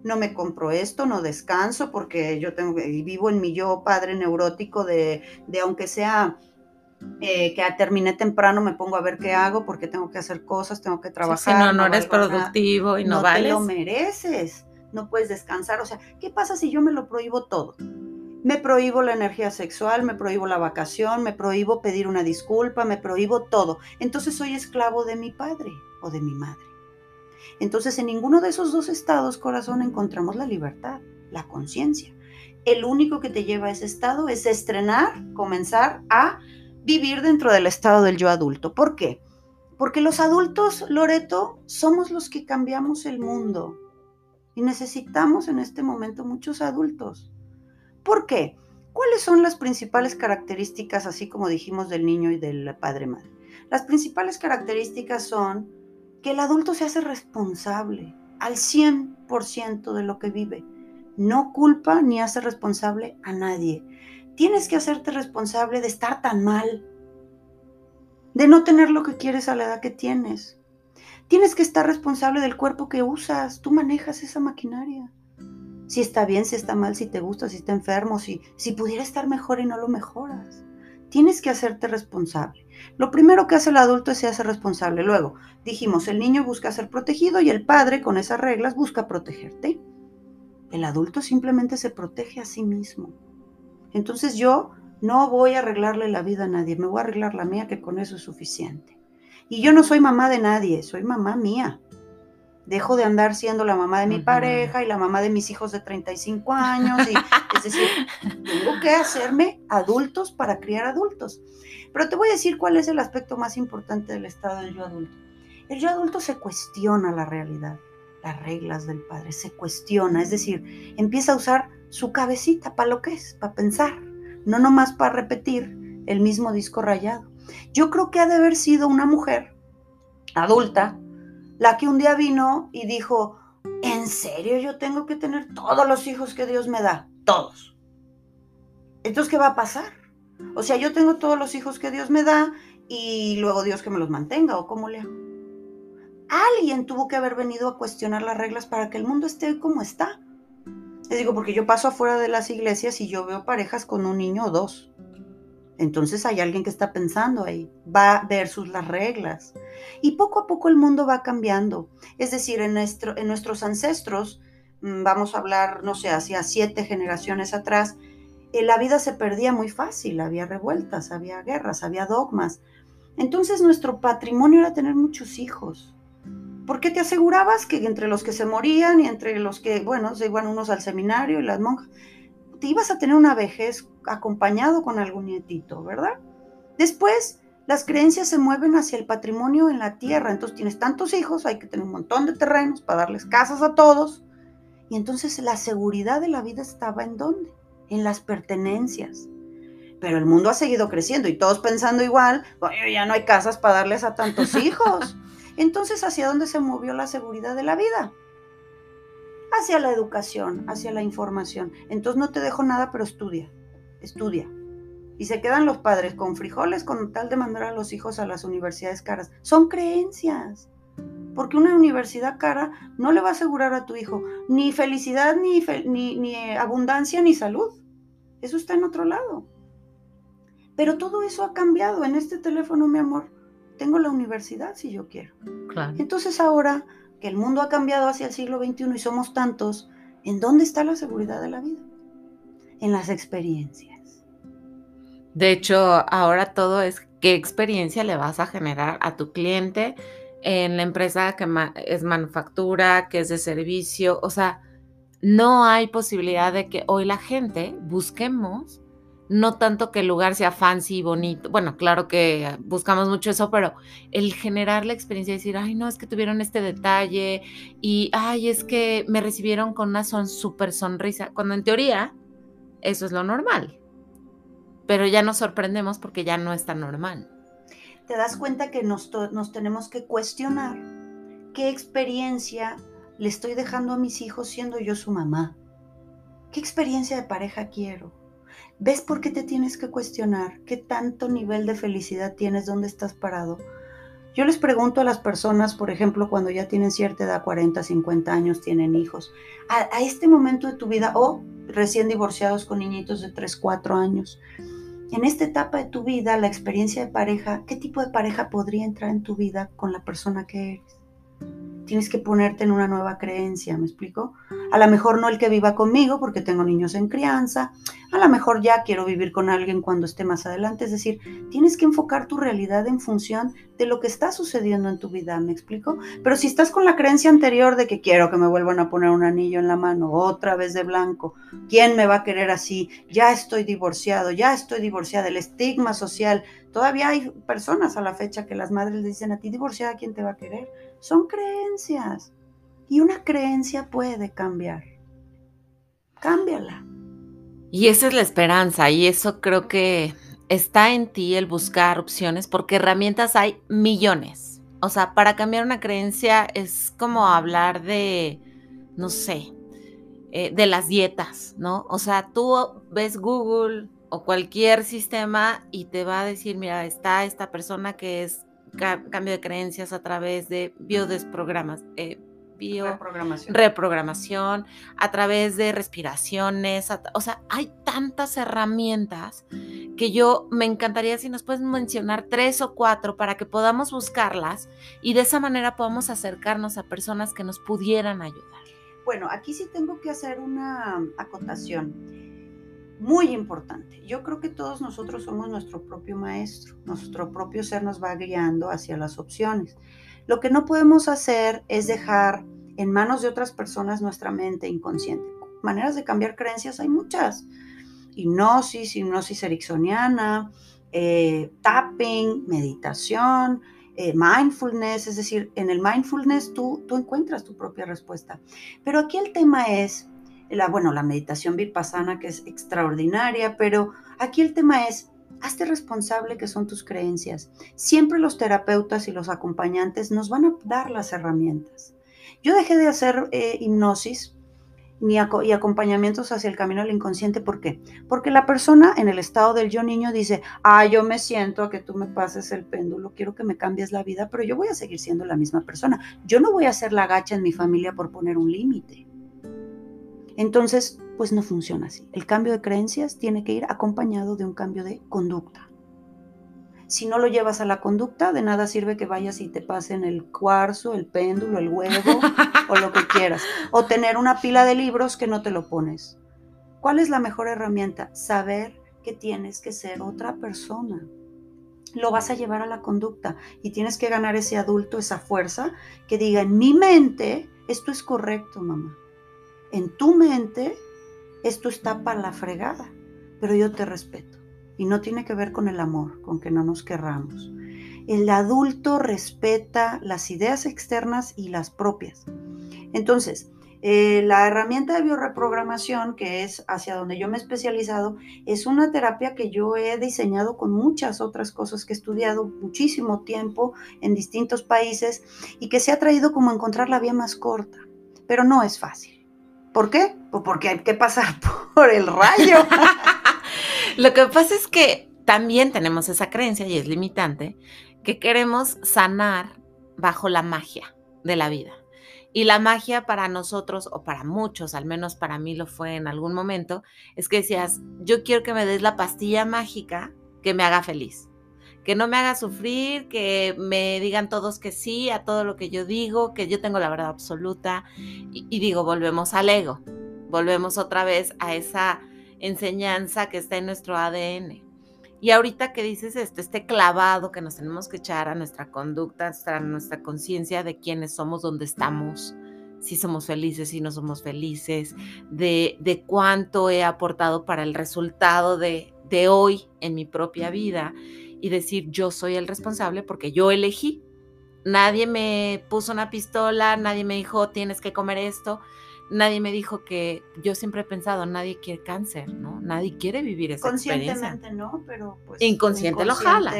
No me compro esto, no descanso porque yo tengo y vivo en mi yo padre neurótico de, de aunque sea eh, que terminé temprano, me pongo a ver qué hago porque tengo que hacer cosas, tengo que trabajar. si no, no, eres productivo y no, no vales. Te lo mereces, no puedes descansar. O sea, ¿qué pasa si yo me lo prohíbo todo? Me prohíbo la energía sexual, me prohíbo la vacación, me prohíbo pedir una disculpa, me prohíbo todo. Entonces soy esclavo de mi padre o de mi madre. Entonces en ninguno de esos dos estados, corazón, encontramos la libertad, la conciencia. El único que te lleva a ese estado es estrenar, comenzar a vivir dentro del estado del yo adulto. ¿Por qué? Porque los adultos, Loreto, somos los que cambiamos el mundo. Y necesitamos en este momento muchos adultos. ¿Por qué? ¿Cuáles son las principales características, así como dijimos del niño y del padre madre? Las principales características son que el adulto se hace responsable al 100% de lo que vive. No culpa ni hace responsable a nadie. Tienes que hacerte responsable de estar tan mal, de no tener lo que quieres a la edad que tienes. Tienes que estar responsable del cuerpo que usas. Tú manejas esa maquinaria si está bien, si está mal, si te gusta, si está enfermo, si, si pudiera estar mejor y no lo mejoras. Tienes que hacerte responsable. Lo primero que hace el adulto es se hace responsable. Luego, dijimos, el niño busca ser protegido y el padre con esas reglas busca protegerte. El adulto simplemente se protege a sí mismo. Entonces yo no voy a arreglarle la vida a nadie, me voy a arreglar la mía, que con eso es suficiente. Y yo no soy mamá de nadie, soy mamá mía dejo de andar siendo la mamá de mi pareja y la mamá de mis hijos de 35 años. Y, es decir, tengo que hacerme adultos para criar adultos. Pero te voy a decir cuál es el aspecto más importante del estado del yo adulto. El yo adulto se cuestiona la realidad, las reglas del padre, se cuestiona, es decir, empieza a usar su cabecita para lo que es, para pensar, no nomás para repetir el mismo disco rayado. Yo creo que ha de haber sido una mujer adulta, la que un día vino y dijo, ¿en serio yo tengo que tener todos los hijos que Dios me da? Todos. Entonces, ¿qué va a pasar? O sea, yo tengo todos los hijos que Dios me da y luego Dios que me los mantenga o cómo le hago. Alguien tuvo que haber venido a cuestionar las reglas para que el mundo esté como está. Les digo, porque yo paso afuera de las iglesias y yo veo parejas con un niño o dos. Entonces hay alguien que está pensando ahí, va versus las reglas. Y poco a poco el mundo va cambiando. Es decir, en, nuestro, en nuestros ancestros, mm, vamos a hablar, no sé, hacia siete generaciones atrás, la vida se perdía muy fácil, había revueltas, había guerras, había dogmas. Entonces nuestro patrimonio era tener muchos hijos. Porque te asegurabas que entre los que se morían y entre los que, bueno, se iban unos al seminario y las monjas, te ibas a tener una vejez acompañado con algún nietito, ¿verdad? Después, las creencias se mueven hacia el patrimonio en la tierra. Entonces tienes tantos hijos, hay que tener un montón de terrenos para darles casas a todos. Y entonces la seguridad de la vida estaba en dónde? En las pertenencias. Pero el mundo ha seguido creciendo y todos pensando igual, ya no hay casas para darles a tantos hijos. Entonces, ¿hacia dónde se movió la seguridad de la vida? Hacia la educación, hacia la información. Entonces no te dejo nada, pero estudia, estudia. Y se quedan los padres con frijoles con tal de mandar a los hijos a las universidades caras. Son creencias. Porque una universidad cara no le va a asegurar a tu hijo ni felicidad, ni, ni, ni abundancia, ni salud. Eso está en otro lado. Pero todo eso ha cambiado. En este teléfono, mi amor, tengo la universidad si yo quiero. Entonces ahora que el mundo ha cambiado hacia el siglo XXI y somos tantos, ¿en dónde está la seguridad de la vida? En las experiencias. De hecho, ahora todo es qué experiencia le vas a generar a tu cliente en la empresa que es manufactura, que es de servicio. O sea, no hay posibilidad de que hoy la gente busquemos no tanto que el lugar sea fancy y bonito, bueno, claro que buscamos mucho eso, pero el generar la experiencia de decir, ay, no, es que tuvieron este detalle y, ay, es que me recibieron con una son súper sonrisa, cuando en teoría eso es lo normal, pero ya nos sorprendemos porque ya no es tan normal. Te das cuenta que nos, nos tenemos que cuestionar qué experiencia le estoy dejando a mis hijos siendo yo su mamá, qué experiencia de pareja quiero ¿Ves por qué te tienes que cuestionar? ¿Qué tanto nivel de felicidad tienes? ¿Dónde estás parado? Yo les pregunto a las personas, por ejemplo, cuando ya tienen cierta edad, 40, 50 años, tienen hijos, a, este momento de tu vida o recién divorciados con niñitos de 3, 4 años, en esta etapa de tu vida, la experiencia de pareja, ¿qué tipo de pareja podría entrar en tu vida con la persona que eres? Tienes que ponerte en una nueva creencia, ¿me explico? A lo mejor no el que viva conmigo porque tengo niños en crianza, a lo mejor ya quiero vivir con alguien cuando esté más adelante, es decir, tienes que enfocar tu realidad en función de lo que está sucediendo en tu vida, ¿me explico? Pero si estás con la creencia anterior de que quiero que me vuelvan a poner un anillo en la mano, otra vez de blanco, ¿quién me va a querer así? Ya estoy divorciado, ya estoy divorciada, el estigma social, todavía hay personas a la fecha que las madres le dicen a ti divorciada, ¿quién te va a querer? Son creencias. Y una creencia puede cambiar. Cámbiala. Y esa es la esperanza y eso creo que está en ti el buscar opciones porque herramientas hay millones. O sea, para cambiar una creencia es como hablar de, no sé, eh, de las dietas, ¿no? O sea, tú ves Google o cualquier sistema y te va a decir, mira, está esta persona que es cambio de creencias a través de biodesprogramas, eh, bio, reprogramación. reprogramación, a través de respiraciones, o sea, hay tantas herramientas que yo me encantaría si nos puedes mencionar tres o cuatro para que podamos buscarlas y de esa manera podamos acercarnos a personas que nos pudieran ayudar. Bueno, aquí sí tengo que hacer una acotación muy importante. Yo creo que todos nosotros somos nuestro propio maestro, nuestro propio ser nos va guiando hacia las opciones. Lo que no podemos hacer es dejar en manos de otras personas nuestra mente inconsciente. Maneras de cambiar creencias hay muchas. Hipnosis, hipnosis ericksoniana, eh, tapping, meditación, eh, mindfulness, es decir, en el mindfulness tú, tú encuentras tu propia respuesta. Pero aquí el tema es la, bueno, la meditación vipassana que es extraordinaria, pero aquí el tema es, hazte responsable que son tus creencias. Siempre los terapeutas y los acompañantes nos van a dar las herramientas. Yo dejé de hacer eh, hipnosis y acompañamientos hacia el camino al inconsciente. ¿Por qué? Porque la persona en el estado del yo niño dice, ah, yo me siento a que tú me pases el péndulo, quiero que me cambies la vida, pero yo voy a seguir siendo la misma persona. Yo no voy a ser la gacha en mi familia por poner un límite. Entonces, pues no funciona así. El cambio de creencias tiene que ir acompañado de un cambio de conducta. Si no lo llevas a la conducta, de nada sirve que vayas y te pasen el cuarzo, el péndulo, el huevo o lo que quieras. O tener una pila de libros que no te lo pones. ¿Cuál es la mejor herramienta? Saber que tienes que ser otra persona. Lo vas a llevar a la conducta y tienes que ganar ese adulto, esa fuerza que diga en mi mente, esto es correcto, mamá en tu mente esto está para la fregada, pero yo te respeto. Y no tiene que ver con el amor, con que no nos querramos. El adulto respeta las ideas externas y las propias. Entonces, eh, la herramienta de bioreprogramación, que es hacia donde yo me he especializado, es una terapia que yo he diseñado con muchas otras cosas que he estudiado muchísimo tiempo en distintos países y que se ha traído como encontrar la vía más corta, pero no es fácil. ¿Por qué? Pues porque hay que pasar por el rayo. Lo que pasa es que también tenemos esa creencia y es limitante que queremos sanar bajo la magia de la vida. Y la magia para nosotros, o para muchos, al menos para mí lo fue en algún momento, es que decías, yo quiero que me des la pastilla mágica que me haga feliz, que no me haga sufrir, que me digan todos que sí a todo lo que yo digo, que yo tengo la verdad absoluta. Y, digo, volvemos al ego, volvemos otra vez a esa enseñanza que está en nuestro ADN. Y ahorita que dices esto, este clavado que nos tenemos que echar a nuestra conducta, a nuestra conciencia de quiénes somos, dónde estamos, si somos felices, si no somos felices, de, de cuánto he aportado para el resultado de, de hoy en mi propia vida y decir yo soy el responsable porque yo elegí. Nadie me puso una pistola, nadie me dijo tienes que comer esto nadie me dijo que yo siempre he pensado, nadie quiere cáncer, ¿no? Nadie quiere vivir esa Conscientemente no, pero pues... Inconsciente, lo jalas.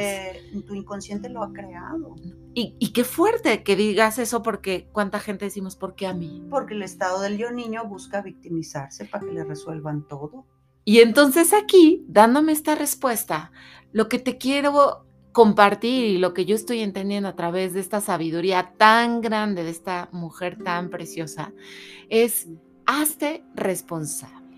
Tu inconsciente lo ha creado. Y, y, qué fuerte que digas eso porque cuánta gente decimos, ¿por qué a mí? Porque el estado del yo niño busca victimizarse para que le resuelvan todo. Y entonces aquí, dándome esta respuesta, lo que te quiero compartir y lo que yo estoy entendiendo a través de esta sabiduría tan grande de esta mujer tan preciosa es hazte responsable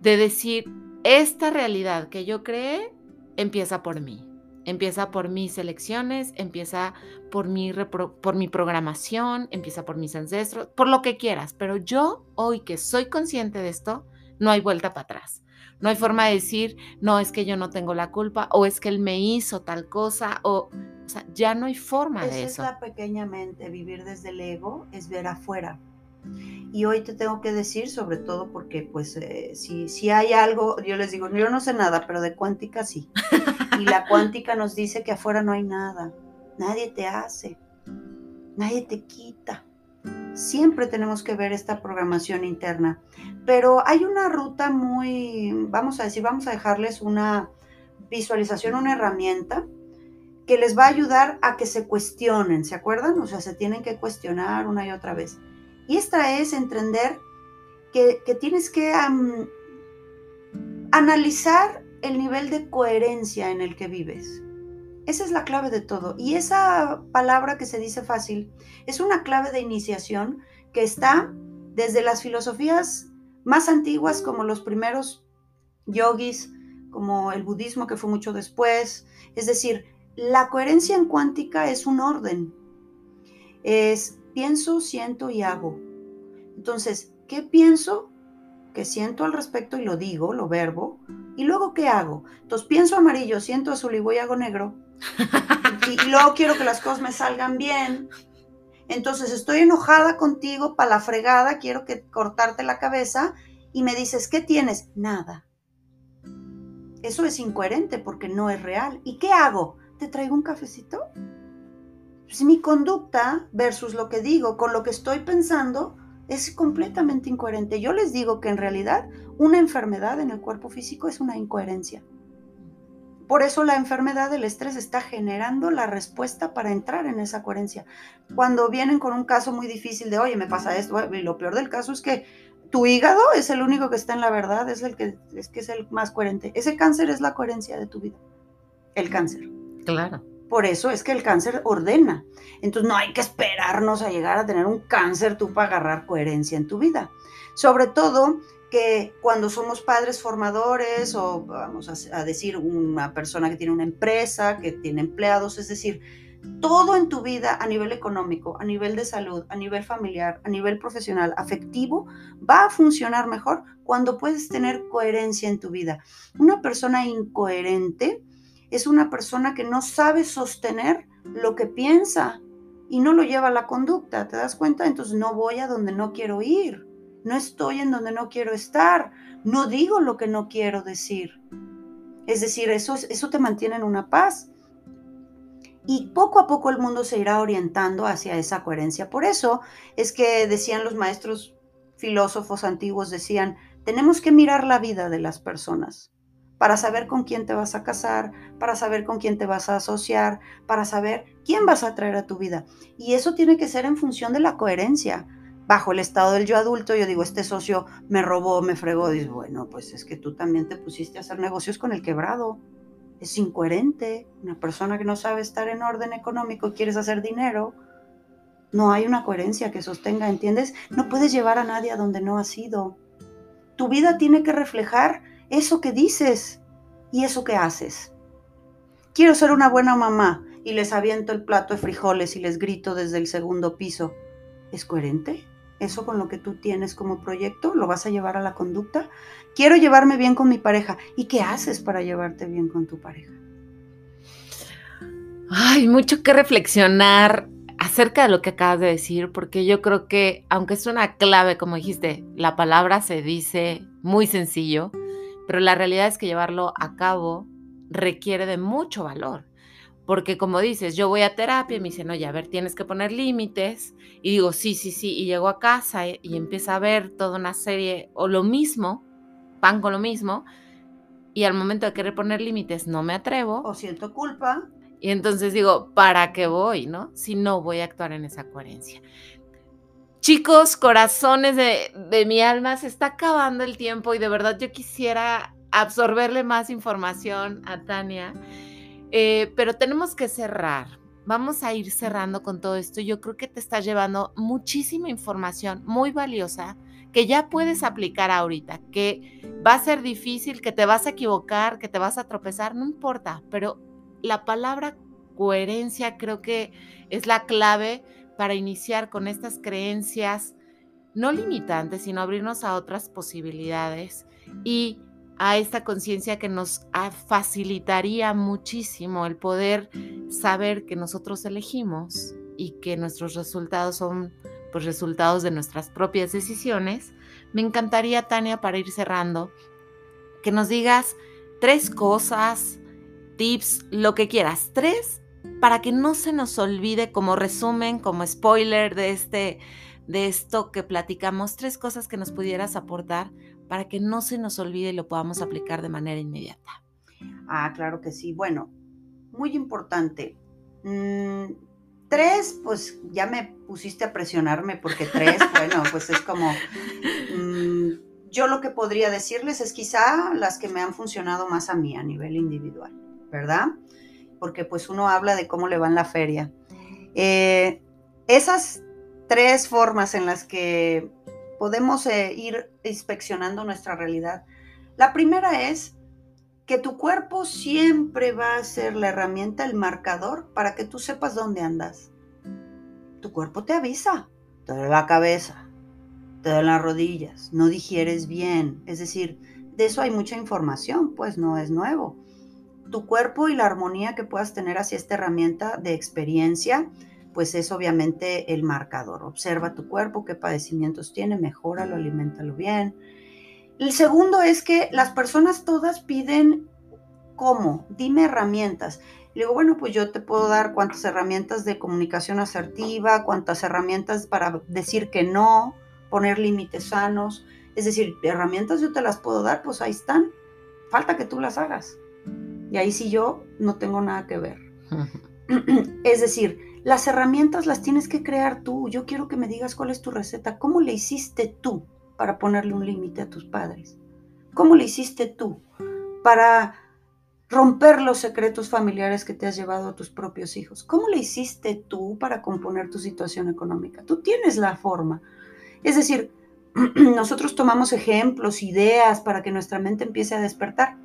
de decir esta realidad que yo creé empieza por mí. Empieza por mis elecciones, empieza por mi, por mi programación, empieza por mis ancestros, por lo que quieras. Pero yo, hoy que soy consciente de esto, no hay vuelta para atrás. No hay forma de decir, no, es que yo no tengo la culpa o es que él me hizo tal cosa o, o sea, ya no hay forma de eso. Es la pequeña mente, vivir desde el ego es ver afuera. Y hoy te tengo que decir, sobre todo porque, pues, eh, si, si hay algo, yo les digo, yo no sé nada, pero de cuántica sí. Y la cuántica nos dice que afuera no hay nada. Nadie te hace, nadie te quita. Siempre tenemos que ver esta programación interna. Pero hay una ruta muy, vamos a decir, vamos a dejarles una visualización, una herramienta que les va a ayudar a que se cuestionen, ¿se acuerdan? O sea, se tienen que cuestionar una y otra vez. Y esta es entender que, tienes que analizar el nivel de coherencia en el que vives. Esa es la clave de todo. Y esa palabra que se dice fácil es una clave de iniciación que está desde las filosofías más antiguas como los primeros yogis, como el budismo que fue mucho después. Es decir, la coherencia en cuántica es un orden. Es pienso, siento y hago. Entonces, ¿qué pienso? ¿Qué siento al respecto y lo digo, lo verbo. ¿Y luego qué hago? Entonces pienso amarillo, siento azul y voy hago negro. Y luego quiero que las cosas me salgan bien. Entonces estoy enojada contigo para la fregada, quiero que cortarte la cabeza y me dices, ¿qué tienes? Nada. Eso es incoherente porque no es real. ¿Y qué hago? ¿Te traigo un cafecito? Pues, mi conducta versus lo que digo con lo que estoy pensando es completamente incoherente. Yo les digo que en realidad una enfermedad en el cuerpo físico es una incoherencia. Por eso la enfermedad del estrés está generando la respuesta para entrar en esa coherencia. Cuando vienen con un caso muy difícil de, oye, me pasa esto, y lo peor del caso es que tu hígado es el único que está en la verdad, es el que es, que es el más coherente. Ese cáncer es la coherencia de tu vida. El cáncer. Claro. Por eso es que el cáncer ordena. Entonces no hay que esperarnos a llegar a tener un cáncer tú para agarrar coherencia en tu vida. Sobre todo que cuando somos padres formadores o vamos a, decir una persona que tiene una empresa, que tiene empleados, es decir, todo en tu vida a nivel económico, a nivel de salud, a nivel familiar, a nivel profesional, afectivo, va a funcionar mejor cuando puedes tener coherencia en tu vida. Una persona incoherente es una persona que no sabe sostener lo que piensa y no lo lleva a la conducta, ¿te das cuenta? Entonces no voy a donde no quiero ir no estoy en donde no quiero estar, no digo lo que no quiero decir. Es decir, eso, eso te mantiene en una paz. Y poco a poco el mundo se irá orientando hacia esa coherencia. Por eso es que decían los maestros filósofos antiguos, decían, tenemos que mirar la vida de las personas para saber con quién te vas a casar, para saber con quién te vas a asociar, para saber quién vas a traer a tu vida. Y eso tiene que ser en función de la coherencia. Bajo el estado del yo adulto, yo digo, este socio me robó, me fregó. Dices, bueno, pues es que tú también te pusiste a hacer negocios con el quebrado. Es incoherente. Una persona que no sabe estar en orden económico y quieres hacer dinero, no hay una coherencia que sostenga, ¿entiendes? No puedes llevar a nadie a donde no has ido. Tu vida tiene que reflejar eso que dices y eso que haces. Quiero ser una buena mamá y les aviento el plato de frijoles y les grito desde el segundo piso. ¿Es coherente? ¿Eso con lo que tú tienes como proyecto lo vas a llevar a la conducta? Quiero llevarme bien con mi pareja. ¿Y qué haces para llevarte bien con tu pareja? Hay mucho que reflexionar acerca de lo que acabas de decir, porque yo creo que, aunque es una clave, como dijiste, la palabra se dice muy sencillo, pero la realidad es que llevarlo a cabo requiere de mucho valor. Porque como dices, yo voy a terapia y me dicen, oye, a ver, tienes que poner límites. Y digo, sí, sí, sí. Y llego a casa y, y empieza a ver toda una serie o lo mismo, pan con lo mismo. Y al momento de querer poner límites no me atrevo. O siento culpa. Y entonces digo, ¿para qué voy, no? Si no voy a actuar en esa coherencia. Chicos, corazones de, mi alma, se está acabando el tiempo y de verdad yo quisiera absorberle más información a Tania, eh, pero tenemos que cerrar. Vamos a ir cerrando con todo esto. Yo creo que te está llevando muchísima información muy valiosa que ya puedes aplicar ahorita, que va a ser difícil, que te vas a equivocar, que te vas a tropezar, no importa, pero la palabra coherencia creo que es la clave para iniciar con estas creencias no limitantes, sino abrirnos a otras posibilidades y a esta conciencia que nos facilitaría muchísimo el poder saber que nosotros elegimos y que nuestros resultados son pues resultados de nuestras propias decisiones. Me encantaría, Tania, para ir cerrando, que nos digas tres cosas, tips, lo que quieras, tres para que no se nos olvide como resumen, como spoiler de, este, de esto que platicamos, tres cosas que nos pudieras aportar para que no se nos olvide y lo podamos aplicar de manera inmediata. Ah, claro que sí. Bueno, muy importante. Mm, tres, pues ya me pusiste a presionarme porque tres, bueno, pues es como... Mm, yo lo que podría decirles es quizá las que me han funcionado más a mí a nivel individual, ¿verdad? porque pues uno habla de cómo le va en la feria. Eh, esas tres formas en las que podemos eh, ir inspeccionando nuestra realidad. La primera es que tu cuerpo siempre va a ser la herramienta, el marcador para que tú sepas dónde andas. Tu cuerpo te avisa, te duele la cabeza, te duele las rodillas, no digieres bien. Es decir, de eso hay mucha información, pues no es nuevo tu cuerpo y la armonía que puedas tener hacia esta herramienta de experiencia, pues es obviamente el marcador. Observa tu cuerpo, qué padecimientos tiene, mejóralo, alimentalo bien. El segundo es que las personas todas piden cómo, dime herramientas. Le digo, bueno, pues yo te puedo dar cuántas herramientas de comunicación asertiva, cuántas herramientas para decir que no, poner límites sanos. Es decir, herramientas yo te las puedo dar, pues ahí están. Falta que tú las hagas. Y ahí sí yo no tengo nada que ver. es decir, las herramientas las tienes que crear tú. Yo quiero que me digas cuál es tu receta. ¿Cómo le hiciste tú para ponerle un límite a tus padres? ¿Cómo le hiciste tú para romper los secretos familiares que te has llevado a tus propios hijos? ¿Cómo le hiciste tú para componer tu situación económica? Tú tienes la forma. Es decir, nosotros tomamos ejemplos, ideas para que nuestra mente empiece a despertar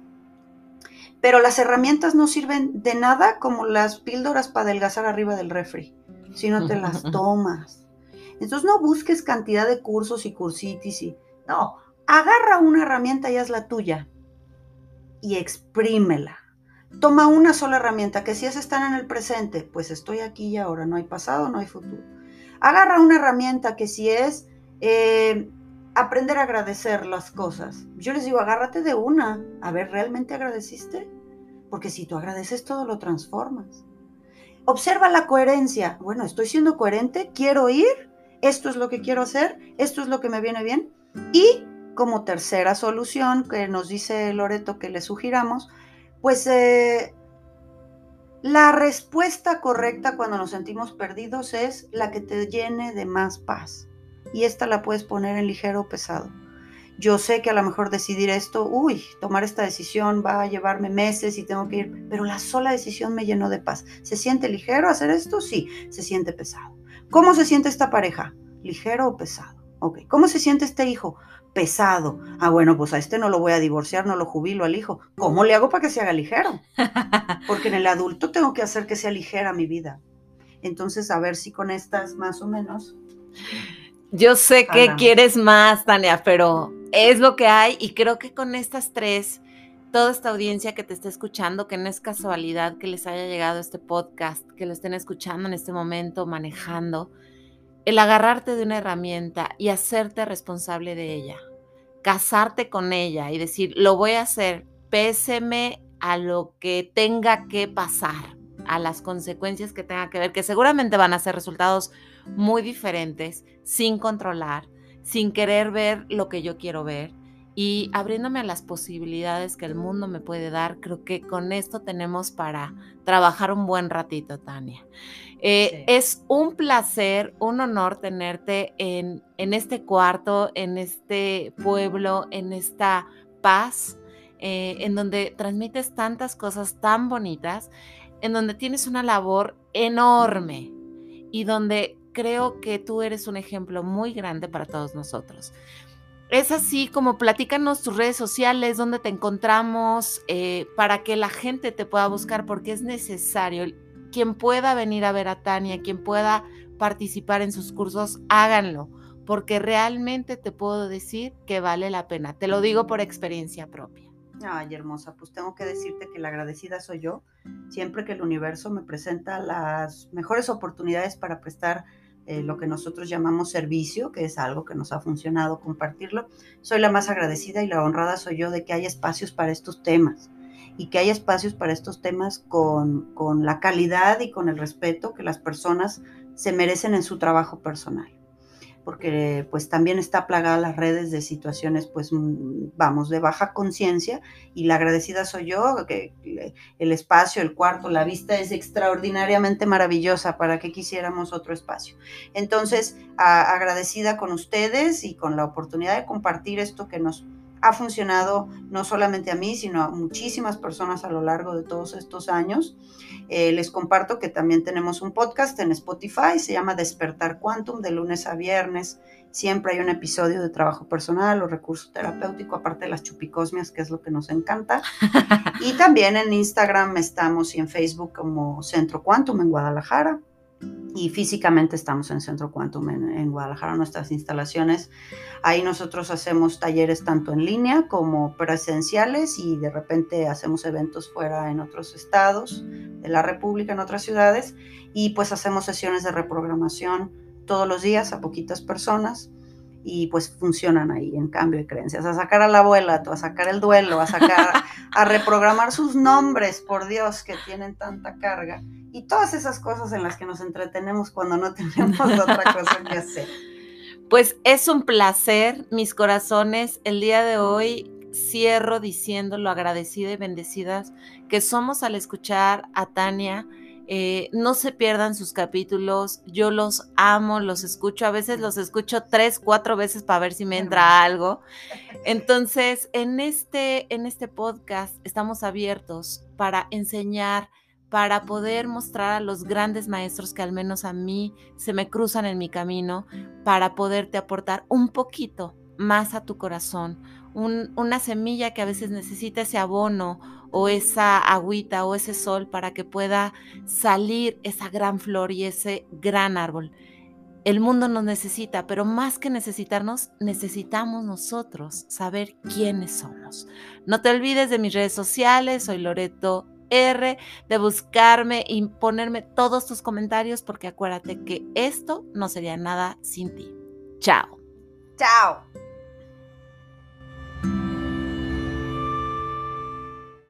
pero las herramientas no sirven de nada como las píldoras para adelgazar arriba del refri, si no te las tomas. Entonces no busques cantidad de cursos y cursitis y no, agarra una herramienta y haz la tuya y exprímela. Toma una sola herramienta, que si es estar en el presente, pues estoy aquí y ahora, no hay pasado, no hay futuro. Agarra una herramienta que si es eh, aprender a agradecer las cosas. Yo les digo, agárrate de una. A ver, ¿realmente agradeciste? Porque si tú agradeces todo lo transformas. Observa la coherencia. Bueno, estoy siendo coherente, quiero ir, esto es lo que quiero hacer, esto es lo que me viene bien. Y como tercera solución que nos dice Loreto que le sugiramos, pues eh, la respuesta correcta cuando nos sentimos perdidos es la que te llene de más paz. Y esta la puedes poner en ligero o pesado. Yo sé que a lo mejor decidir esto, uy, tomar esta decisión va a llevarme meses y tengo que ir, pero la sola decisión me llenó de paz. ¿Se siente ligero hacer esto? Sí, se siente pesado. ¿Cómo se siente esta pareja? ¿Ligero o pesado? Ok. ¿Cómo se siente este hijo? pesado. Ah, bueno, pues a este no lo voy a divorciar, no lo jubilo al hijo. ¿Cómo le hago para que se haga ligero? Porque en el adulto tengo que hacer que sea ligera mi vida. Entonces, a ver si con estas más o menos. Yo sé que quieres más, Tania, pero es lo que hay y creo que con estas tres, toda esta audiencia que te está escuchando, que no es casualidad que les haya llegado este podcast, que lo estén escuchando en este momento, manejando, el agarrarte de una herramienta y hacerte responsable de ella, casarte con ella y decir, lo voy a hacer, péseme a lo que tenga que pasar, a las consecuencias que tenga que ver, que seguramente van a ser resultados muy diferentes, sin controlar, sin querer ver lo que yo quiero ver y abriéndome a las posibilidades que el mundo me puede dar, creo que con esto tenemos para trabajar un buen ratito, Tania. Eh, es un placer, un honor tenerte en, en, este cuarto, en este pueblo, en esta paz, eh, en donde transmites tantas cosas tan bonitas, en donde tienes una labor enorme y donde creo que tú eres un ejemplo muy grande para todos nosotros. Es así como platícanos tus redes sociales, dónde te encontramos, eh, para que la gente te pueda buscar, porque es necesario quien pueda venir a ver a Tania, quien pueda participar en sus cursos, háganlo, porque realmente te puedo decir que vale la pena. Te lo digo por experiencia propia. Ay, hermosa, pues tengo que decirte que la agradecida soy yo. Siempre que el universo me presenta las mejores oportunidades para prestar eh, lo que nosotros llamamos servicio, que es algo que nos ha funcionado compartirlo, soy la más agradecida y la honrada soy yo de que haya espacios para estos temas y que haya espacios para estos temas con, con la calidad y con el respeto que las personas se merecen en su trabajo personal porque pues también está plagada las redes de situaciones pues mm, vamos de baja conciencia y la agradecida soy yo que el espacio el cuarto la vista es extraordinariamente maravillosa para que quisiéramos otro espacio. Entonces agradecida con ustedes y con la oportunidad de compartir esto que nos ha funcionado no solamente a mí, sino a muchísimas personas a lo largo de todos estos años. Eh, les comparto que también tenemos un podcast en Spotify, se llama Despertar Quantum, de lunes a viernes. Siempre hay un episodio de trabajo personal o recurso terapéutico, aparte de las chupicosmias, que es lo que nos encanta. y también en Instagram estamos y en Facebook como Centro Quantum en Guadalajara y físicamente estamos en Centro Quantum en, Guadalajara, nuestras instalaciones. Ahí nosotros hacemos talleres tanto en línea como presenciales y de repente hacemos eventos fuera en otros estados de la República, en otras ciudades, y pues hacemos sesiones de reprogramación todos los días a poquitas personas y pues funcionan ahí en cambio de creencias, a sacar a la abuela, a sacar el duelo, a sacar, a reprogramar sus nombres, por Dios, que tienen tanta carga, y todas esas cosas en las que nos entretenemos cuando no tenemos otra cosa que hacer. Pues es un placer, mis corazones, el día de hoy cierro diciendo lo agradecida y bendecidas que somos al escuchar a Tania eh, no se pierdan sus capítulos, yo los amo, los escucho, a veces los escucho tres, cuatro veces para ver si me entra algo. Entonces, en este, en este podcast estamos abiertos para enseñar, para poder mostrar a los grandes maestros que al menos a mí se me cruzan en mi camino, para poderte aportar un poquito más a tu corazón, una semilla que a veces necesita ese abono o esa agüita o ese sol para que pueda salir esa gran flor y ese gran árbol. El mundo nos necesita, pero más que necesitarnos, necesitamos nosotros saber quiénes somos. No te olvides de mis redes sociales, soy Loreto R, de buscarme y ponerme todos tus comentarios, porque acuérdate que esto no sería nada sin ti. Chao. Chao.